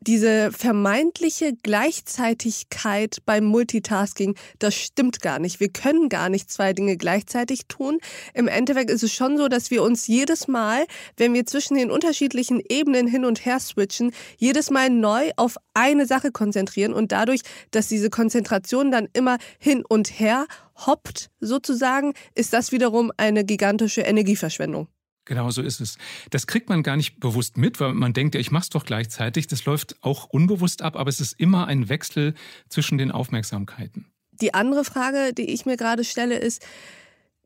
diese vermeintliche Gleichzeitigkeit beim Multitasking, das stimmt gar nicht. Wir können gar nicht zwei Dinge gleichzeitig tun. Im Endeffekt ist es schon so, dass wir uns jedes Mal, wenn wir zwischen den unterschiedlichen Ebenen hin und her switchen, jedes Mal neu auf eine Sache konzentrieren und dadurch, dass diese Konzentration dann immer hin und her hoppt, sozusagen, ist das wiederum eine gigantische Energieverschwendung. Genau so ist es. Das kriegt man gar nicht bewusst mit, weil man denkt, ja, ich mache es doch gleichzeitig. Das läuft auch unbewusst ab, aber es ist immer ein Wechsel zwischen den Aufmerksamkeiten. Die andere Frage, die ich mir gerade stelle, ist,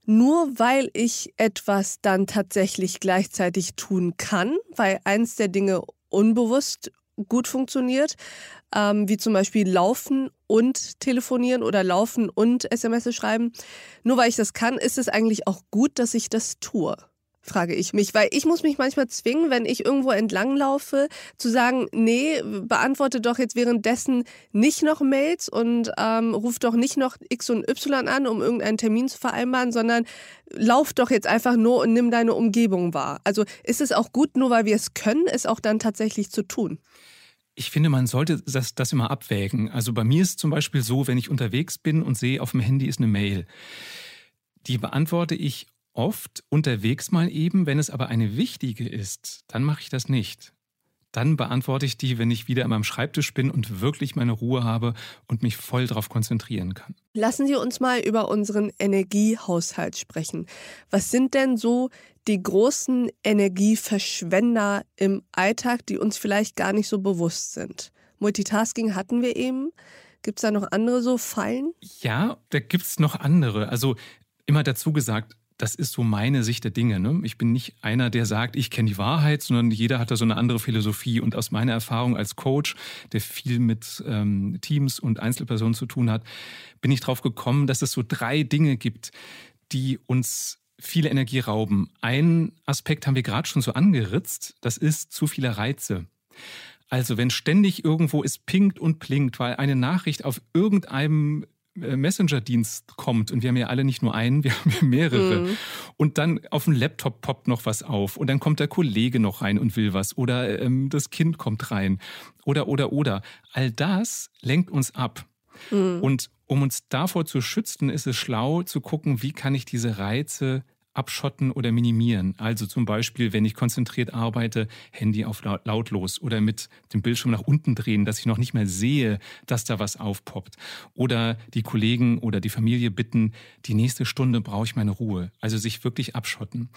nur weil ich etwas dann tatsächlich gleichzeitig tun kann, weil eins der Dinge unbewusst gut funktioniert, ähm, wie zum Beispiel Laufen und Telefonieren oder Laufen und SMS schreiben. Nur weil ich das kann, ist es eigentlich auch gut, dass ich das tue frage ich mich, weil ich muss mich manchmal zwingen, wenn ich irgendwo entlanglaufe, zu sagen, nee, beantworte doch jetzt währenddessen nicht noch Mails und ähm, ruf doch nicht noch X und Y an, um irgendeinen Termin zu vereinbaren, sondern lauf doch jetzt einfach nur und nimm deine Umgebung wahr. Also ist es auch gut, nur weil wir es können, es auch dann tatsächlich zu tun? Ich finde, man sollte das, das immer abwägen. Also bei mir ist zum Beispiel so, wenn ich unterwegs bin und sehe, auf dem Handy ist eine Mail, die beantworte ich oft unterwegs mal eben, wenn es aber eine wichtige ist, dann mache ich das nicht. Dann beantworte ich die, wenn ich wieder an meinem Schreibtisch bin und wirklich meine Ruhe habe und mich voll darauf konzentrieren kann. Lassen Sie uns mal über unseren Energiehaushalt sprechen. Was sind denn so die großen Energieverschwender im Alltag, die uns vielleicht gar nicht so bewusst sind? Multitasking hatten wir eben. Gibt es da noch andere so Fallen? Ja, da gibt es noch andere. Also immer dazu gesagt, das ist so meine Sicht der Dinge. Ne? Ich bin nicht einer, der sagt, ich kenne die Wahrheit, sondern jeder hat da so eine andere Philosophie. Und aus meiner Erfahrung als Coach, der viel mit ähm, Teams und Einzelpersonen zu tun hat, bin ich drauf gekommen, dass es so drei Dinge gibt, die uns viele Energie rauben. Ein Aspekt haben wir gerade schon so angeritzt, das ist zu viele Reize. Also wenn ständig irgendwo es pinkt und blinkt, weil eine Nachricht auf irgendeinem Messenger-Dienst kommt und wir haben ja alle nicht nur einen, wir haben ja mehrere. Mhm. Und dann auf dem Laptop poppt noch was auf und dann kommt der Kollege noch rein und will was oder ähm, das Kind kommt rein oder oder oder. All das lenkt uns ab. Mhm. Und um uns davor zu schützen, ist es schlau zu gucken, wie kann ich diese Reize abschotten oder minimieren. Also zum Beispiel, wenn ich konzentriert arbeite, Handy auf lautlos oder mit dem Bildschirm nach unten drehen, dass ich noch nicht mehr sehe, dass da was aufpoppt. Oder die Kollegen oder die Familie bitten, die nächste Stunde brauche ich meine Ruhe. Also sich wirklich abschotten.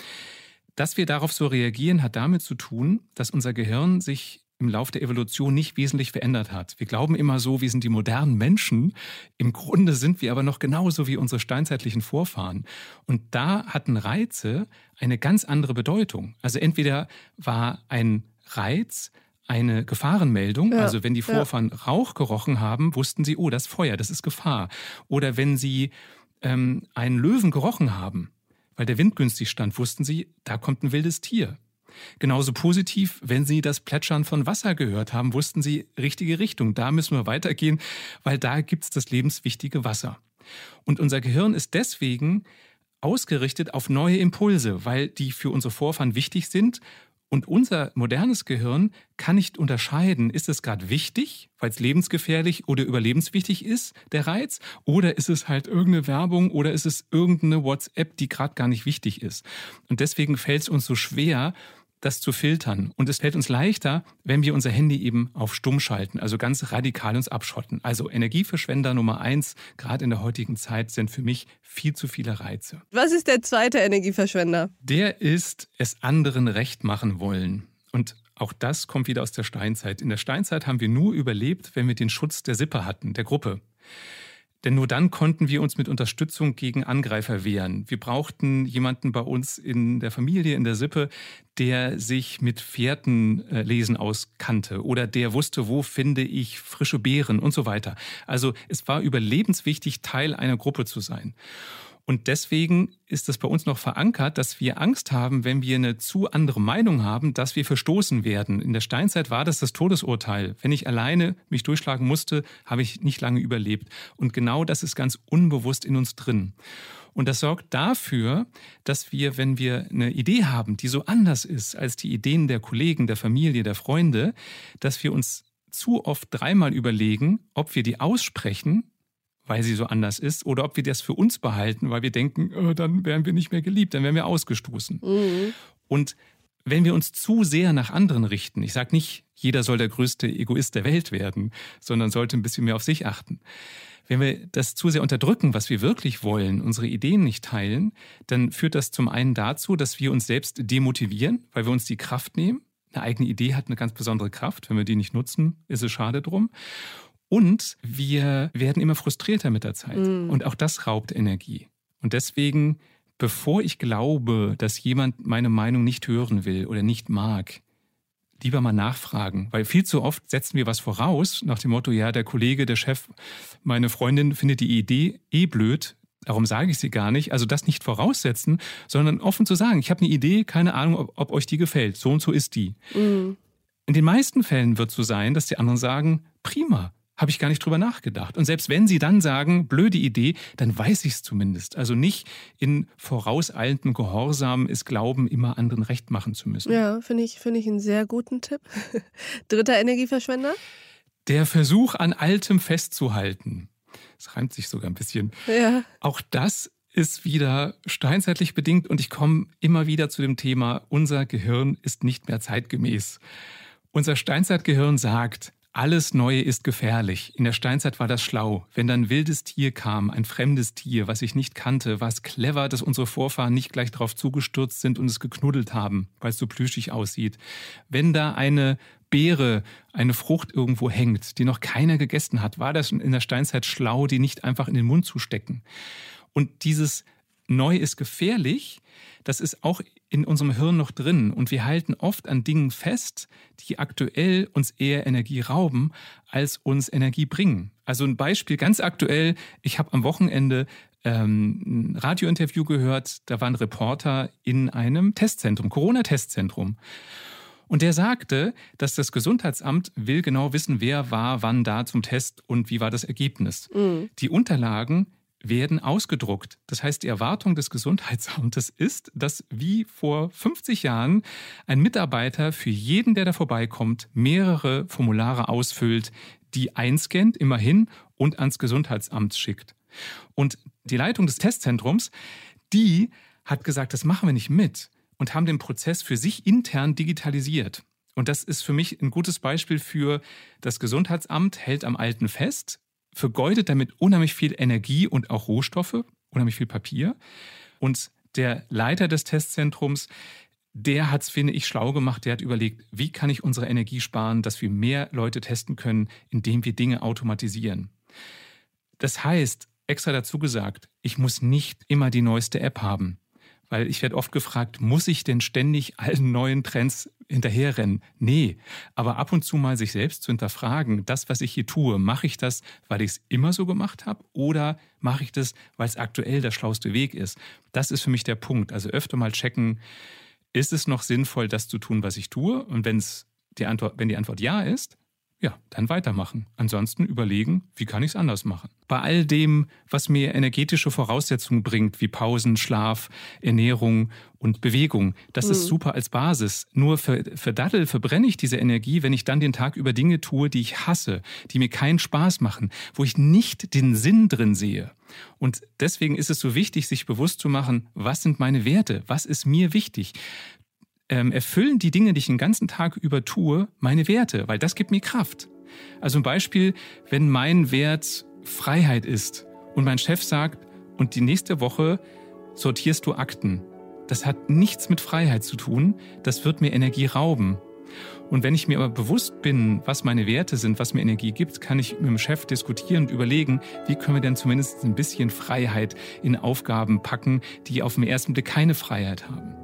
Dass wir darauf so reagieren, hat damit zu tun, dass unser Gehirn sich im Lauf der Evolution nicht wesentlich verändert hat. Wir glauben immer so, wir sind die modernen Menschen. Im Grunde sind wir aber noch genauso wie unsere steinzeitlichen Vorfahren. Und da hatten Reize eine ganz andere Bedeutung. Also entweder war ein Reiz eine Gefahrenmeldung. Ja, also wenn die Vorfahren ja. Rauch gerochen haben, wussten sie, oh, das Feuer, das ist Gefahr. Oder wenn sie ähm, einen Löwen gerochen haben, weil der Wind günstig stand, wussten sie, da kommt ein wildes Tier. Genauso positiv, wenn Sie das Plätschern von Wasser gehört haben, wussten Sie, richtige Richtung, da müssen wir weitergehen, weil da gibt es das lebenswichtige Wasser. Und unser Gehirn ist deswegen ausgerichtet auf neue Impulse, weil die für unsere Vorfahren wichtig sind. Und unser modernes Gehirn kann nicht unterscheiden, ist es gerade wichtig, weil es lebensgefährlich oder überlebenswichtig ist, der Reiz, oder ist es halt irgendeine Werbung oder ist es irgendeine WhatsApp, die gerade gar nicht wichtig ist. Und deswegen fällt es uns so schwer, das zu filtern. Und es fällt uns leichter, wenn wir unser Handy eben auf Stumm schalten, also ganz radikal uns abschotten. Also Energieverschwender Nummer eins, gerade in der heutigen Zeit, sind für mich viel zu viele Reize. Was ist der zweite Energieverschwender? Der ist, es anderen recht machen wollen. Und auch das kommt wieder aus der Steinzeit. In der Steinzeit haben wir nur überlebt, wenn wir den Schutz der Sippe hatten, der Gruppe. Denn nur dann konnten wir uns mit Unterstützung gegen Angreifer wehren. Wir brauchten jemanden bei uns in der Familie, in der Sippe, der sich mit Fährtenlesen äh, auskannte oder der wusste, wo finde ich frische Beeren und so weiter. Also es war überlebenswichtig, Teil einer Gruppe zu sein. Und deswegen ist es bei uns noch verankert, dass wir Angst haben, wenn wir eine zu andere Meinung haben, dass wir verstoßen werden. In der Steinzeit war das das Todesurteil. Wenn ich alleine mich durchschlagen musste, habe ich nicht lange überlebt. Und genau das ist ganz unbewusst in uns drin. Und das sorgt dafür, dass wir, wenn wir eine Idee haben, die so anders ist als die Ideen der Kollegen, der Familie, der Freunde, dass wir uns zu oft dreimal überlegen, ob wir die aussprechen weil sie so anders ist, oder ob wir das für uns behalten, weil wir denken, oh, dann wären wir nicht mehr geliebt, dann wären wir ausgestoßen. Mhm. Und wenn wir uns zu sehr nach anderen richten, ich sage nicht, jeder soll der größte Egoist der Welt werden, sondern sollte ein bisschen mehr auf sich achten. Wenn wir das zu sehr unterdrücken, was wir wirklich wollen, unsere Ideen nicht teilen, dann führt das zum einen dazu, dass wir uns selbst demotivieren, weil wir uns die Kraft nehmen. Eine eigene Idee hat eine ganz besondere Kraft. Wenn wir die nicht nutzen, ist es schade drum. Und wir werden immer frustrierter mit der Zeit. Mhm. Und auch das raubt Energie. Und deswegen, bevor ich glaube, dass jemand meine Meinung nicht hören will oder nicht mag, lieber mal nachfragen. Weil viel zu oft setzen wir was voraus nach dem Motto, ja, der Kollege, der Chef, meine Freundin findet die Idee eh blöd. Darum sage ich sie gar nicht. Also das nicht voraussetzen, sondern offen zu sagen, ich habe eine Idee, keine Ahnung, ob, ob, euch die gefällt. So und so ist die. Mhm. In den meisten Fällen wird es so sein, dass die anderen sagen, prima, habe ich gar nicht drüber nachgedacht. Und selbst wenn Sie dann sagen, blöde Idee, dann weiß ich es zumindest. Also nicht in vorauseilendem Gehorsam ist Glauben, immer anderen recht machen zu müssen. Ja, finde ich, find ich einen sehr guten Tipp. Dritter Energieverschwender? Der Versuch, an Altem festzuhalten. Das reimt sich sogar ein bisschen. Ja. Auch das ist wieder steinzeitlich bedingt und ich komme immer wieder zu dem Thema, unser Gehirn ist nicht mehr zeitgemäß. Unser Steinzeitgehirn sagt, alles Neue ist gefährlich. In der Steinzeit war das schlau. Wenn dann wildes Tier kam, ein fremdes Tier, was ich nicht kannte, war es clever, dass unsere Vorfahren nicht gleich darauf zugestürzt sind und es geknuddelt haben, weil es so plüschig aussieht. Wenn da eine Beere, eine Frucht irgendwo hängt, die noch keiner gegessen hat, war das in der Steinzeit schlau, die nicht einfach in den Mund zu stecken. Und dieses Neu ist gefährlich, das ist auch in unserem Hirn noch drin. Und wir halten oft an Dingen fest, die aktuell uns eher Energie rauben, als uns Energie bringen. Also ein Beispiel ganz aktuell, ich habe am Wochenende ähm, ein Radiointerview gehört, da war ein Reporter in einem Testzentrum, Corona-Testzentrum. Und der sagte, dass das Gesundheitsamt will genau wissen, wer war wann da zum Test und wie war das Ergebnis. Mhm. Die Unterlagen werden ausgedruckt. Das heißt, die Erwartung des Gesundheitsamtes ist, dass wie vor 50 Jahren ein Mitarbeiter für jeden, der da vorbeikommt, mehrere Formulare ausfüllt, die einscannt, immerhin, und ans Gesundheitsamt schickt. Und die Leitung des Testzentrums, die hat gesagt, das machen wir nicht mit und haben den Prozess für sich intern digitalisiert. Und das ist für mich ein gutes Beispiel für das Gesundheitsamt hält am Alten fest, vergeudet damit unheimlich viel Energie und auch Rohstoffe, unheimlich viel Papier. Und der Leiter des Testzentrums, der hat es, finde ich, schlau gemacht. Der hat überlegt, wie kann ich unsere Energie sparen, dass wir mehr Leute testen können, indem wir Dinge automatisieren. Das heißt, extra dazu gesagt, ich muss nicht immer die neueste App haben. Weil ich werde oft gefragt, muss ich denn ständig allen neuen Trends hinterherrennen? Nee, aber ab und zu mal sich selbst zu hinterfragen, das, was ich hier tue, mache ich das, weil ich es immer so gemacht habe oder mache ich das, weil es aktuell der schlauste Weg ist? Das ist für mich der Punkt. Also öfter mal checken, ist es noch sinnvoll, das zu tun, was ich tue? Und wenn's die Antwort, wenn die Antwort ja ist, ja, dann weitermachen. Ansonsten überlegen, wie kann ich es anders machen. Bei all dem, was mir energetische Voraussetzungen bringt, wie Pausen, Schlaf, Ernährung und Bewegung, das mhm. ist super als Basis. Nur für, für Daddel verbrenne ich diese Energie, wenn ich dann den Tag über Dinge tue, die ich hasse, die mir keinen Spaß machen, wo ich nicht den Sinn drin sehe. Und deswegen ist es so wichtig, sich bewusst zu machen, was sind meine Werte, was ist mir wichtig ähm, erfüllen die Dinge, die ich den ganzen Tag über tue, meine Werte, weil das gibt mir Kraft. Also ein Beispiel, wenn mein Wert Freiheit ist und mein Chef sagt, und die nächste Woche sortierst du Akten. Das hat nichts mit Freiheit zu tun, das wird mir Energie rauben. Und wenn ich mir aber bewusst bin, was meine Werte sind, was mir Energie gibt, kann ich mit dem Chef diskutieren und überlegen, wie können wir denn zumindest ein bisschen Freiheit in Aufgaben packen, die auf den ersten Blick keine Freiheit haben.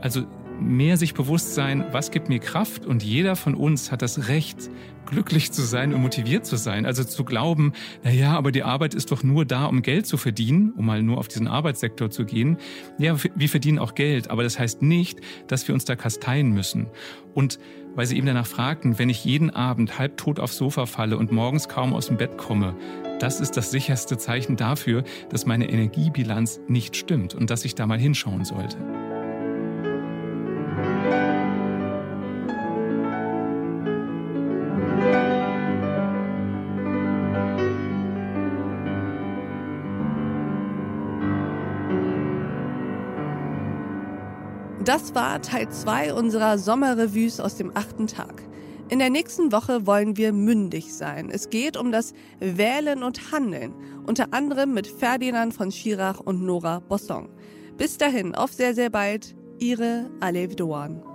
Also mehr sich bewusst sein, was gibt mir Kraft und jeder von uns hat das Recht, glücklich zu sein und motiviert zu sein. Also zu glauben, na ja, aber die Arbeit ist doch nur da, um Geld zu verdienen, um mal nur auf diesen Arbeitssektor zu gehen. Ja, wir verdienen auch Geld, aber das heißt nicht, dass wir uns da kasteien müssen. Und weil Sie eben danach fragten, wenn ich jeden Abend halbtot aufs Sofa falle und morgens kaum aus dem Bett komme, das ist das sicherste Zeichen dafür, dass meine Energiebilanz nicht stimmt und dass ich da mal hinschauen sollte. Das war Teil 2 unserer Sommerrevues aus dem achten Tag. In der nächsten Woche wollen wir mündig sein. Es geht um das Wählen und Handeln, unter anderem mit Ferdinand von Schirach und Nora Bosson. Bis dahin, auf sehr, sehr bald, Ihre Alev Doan.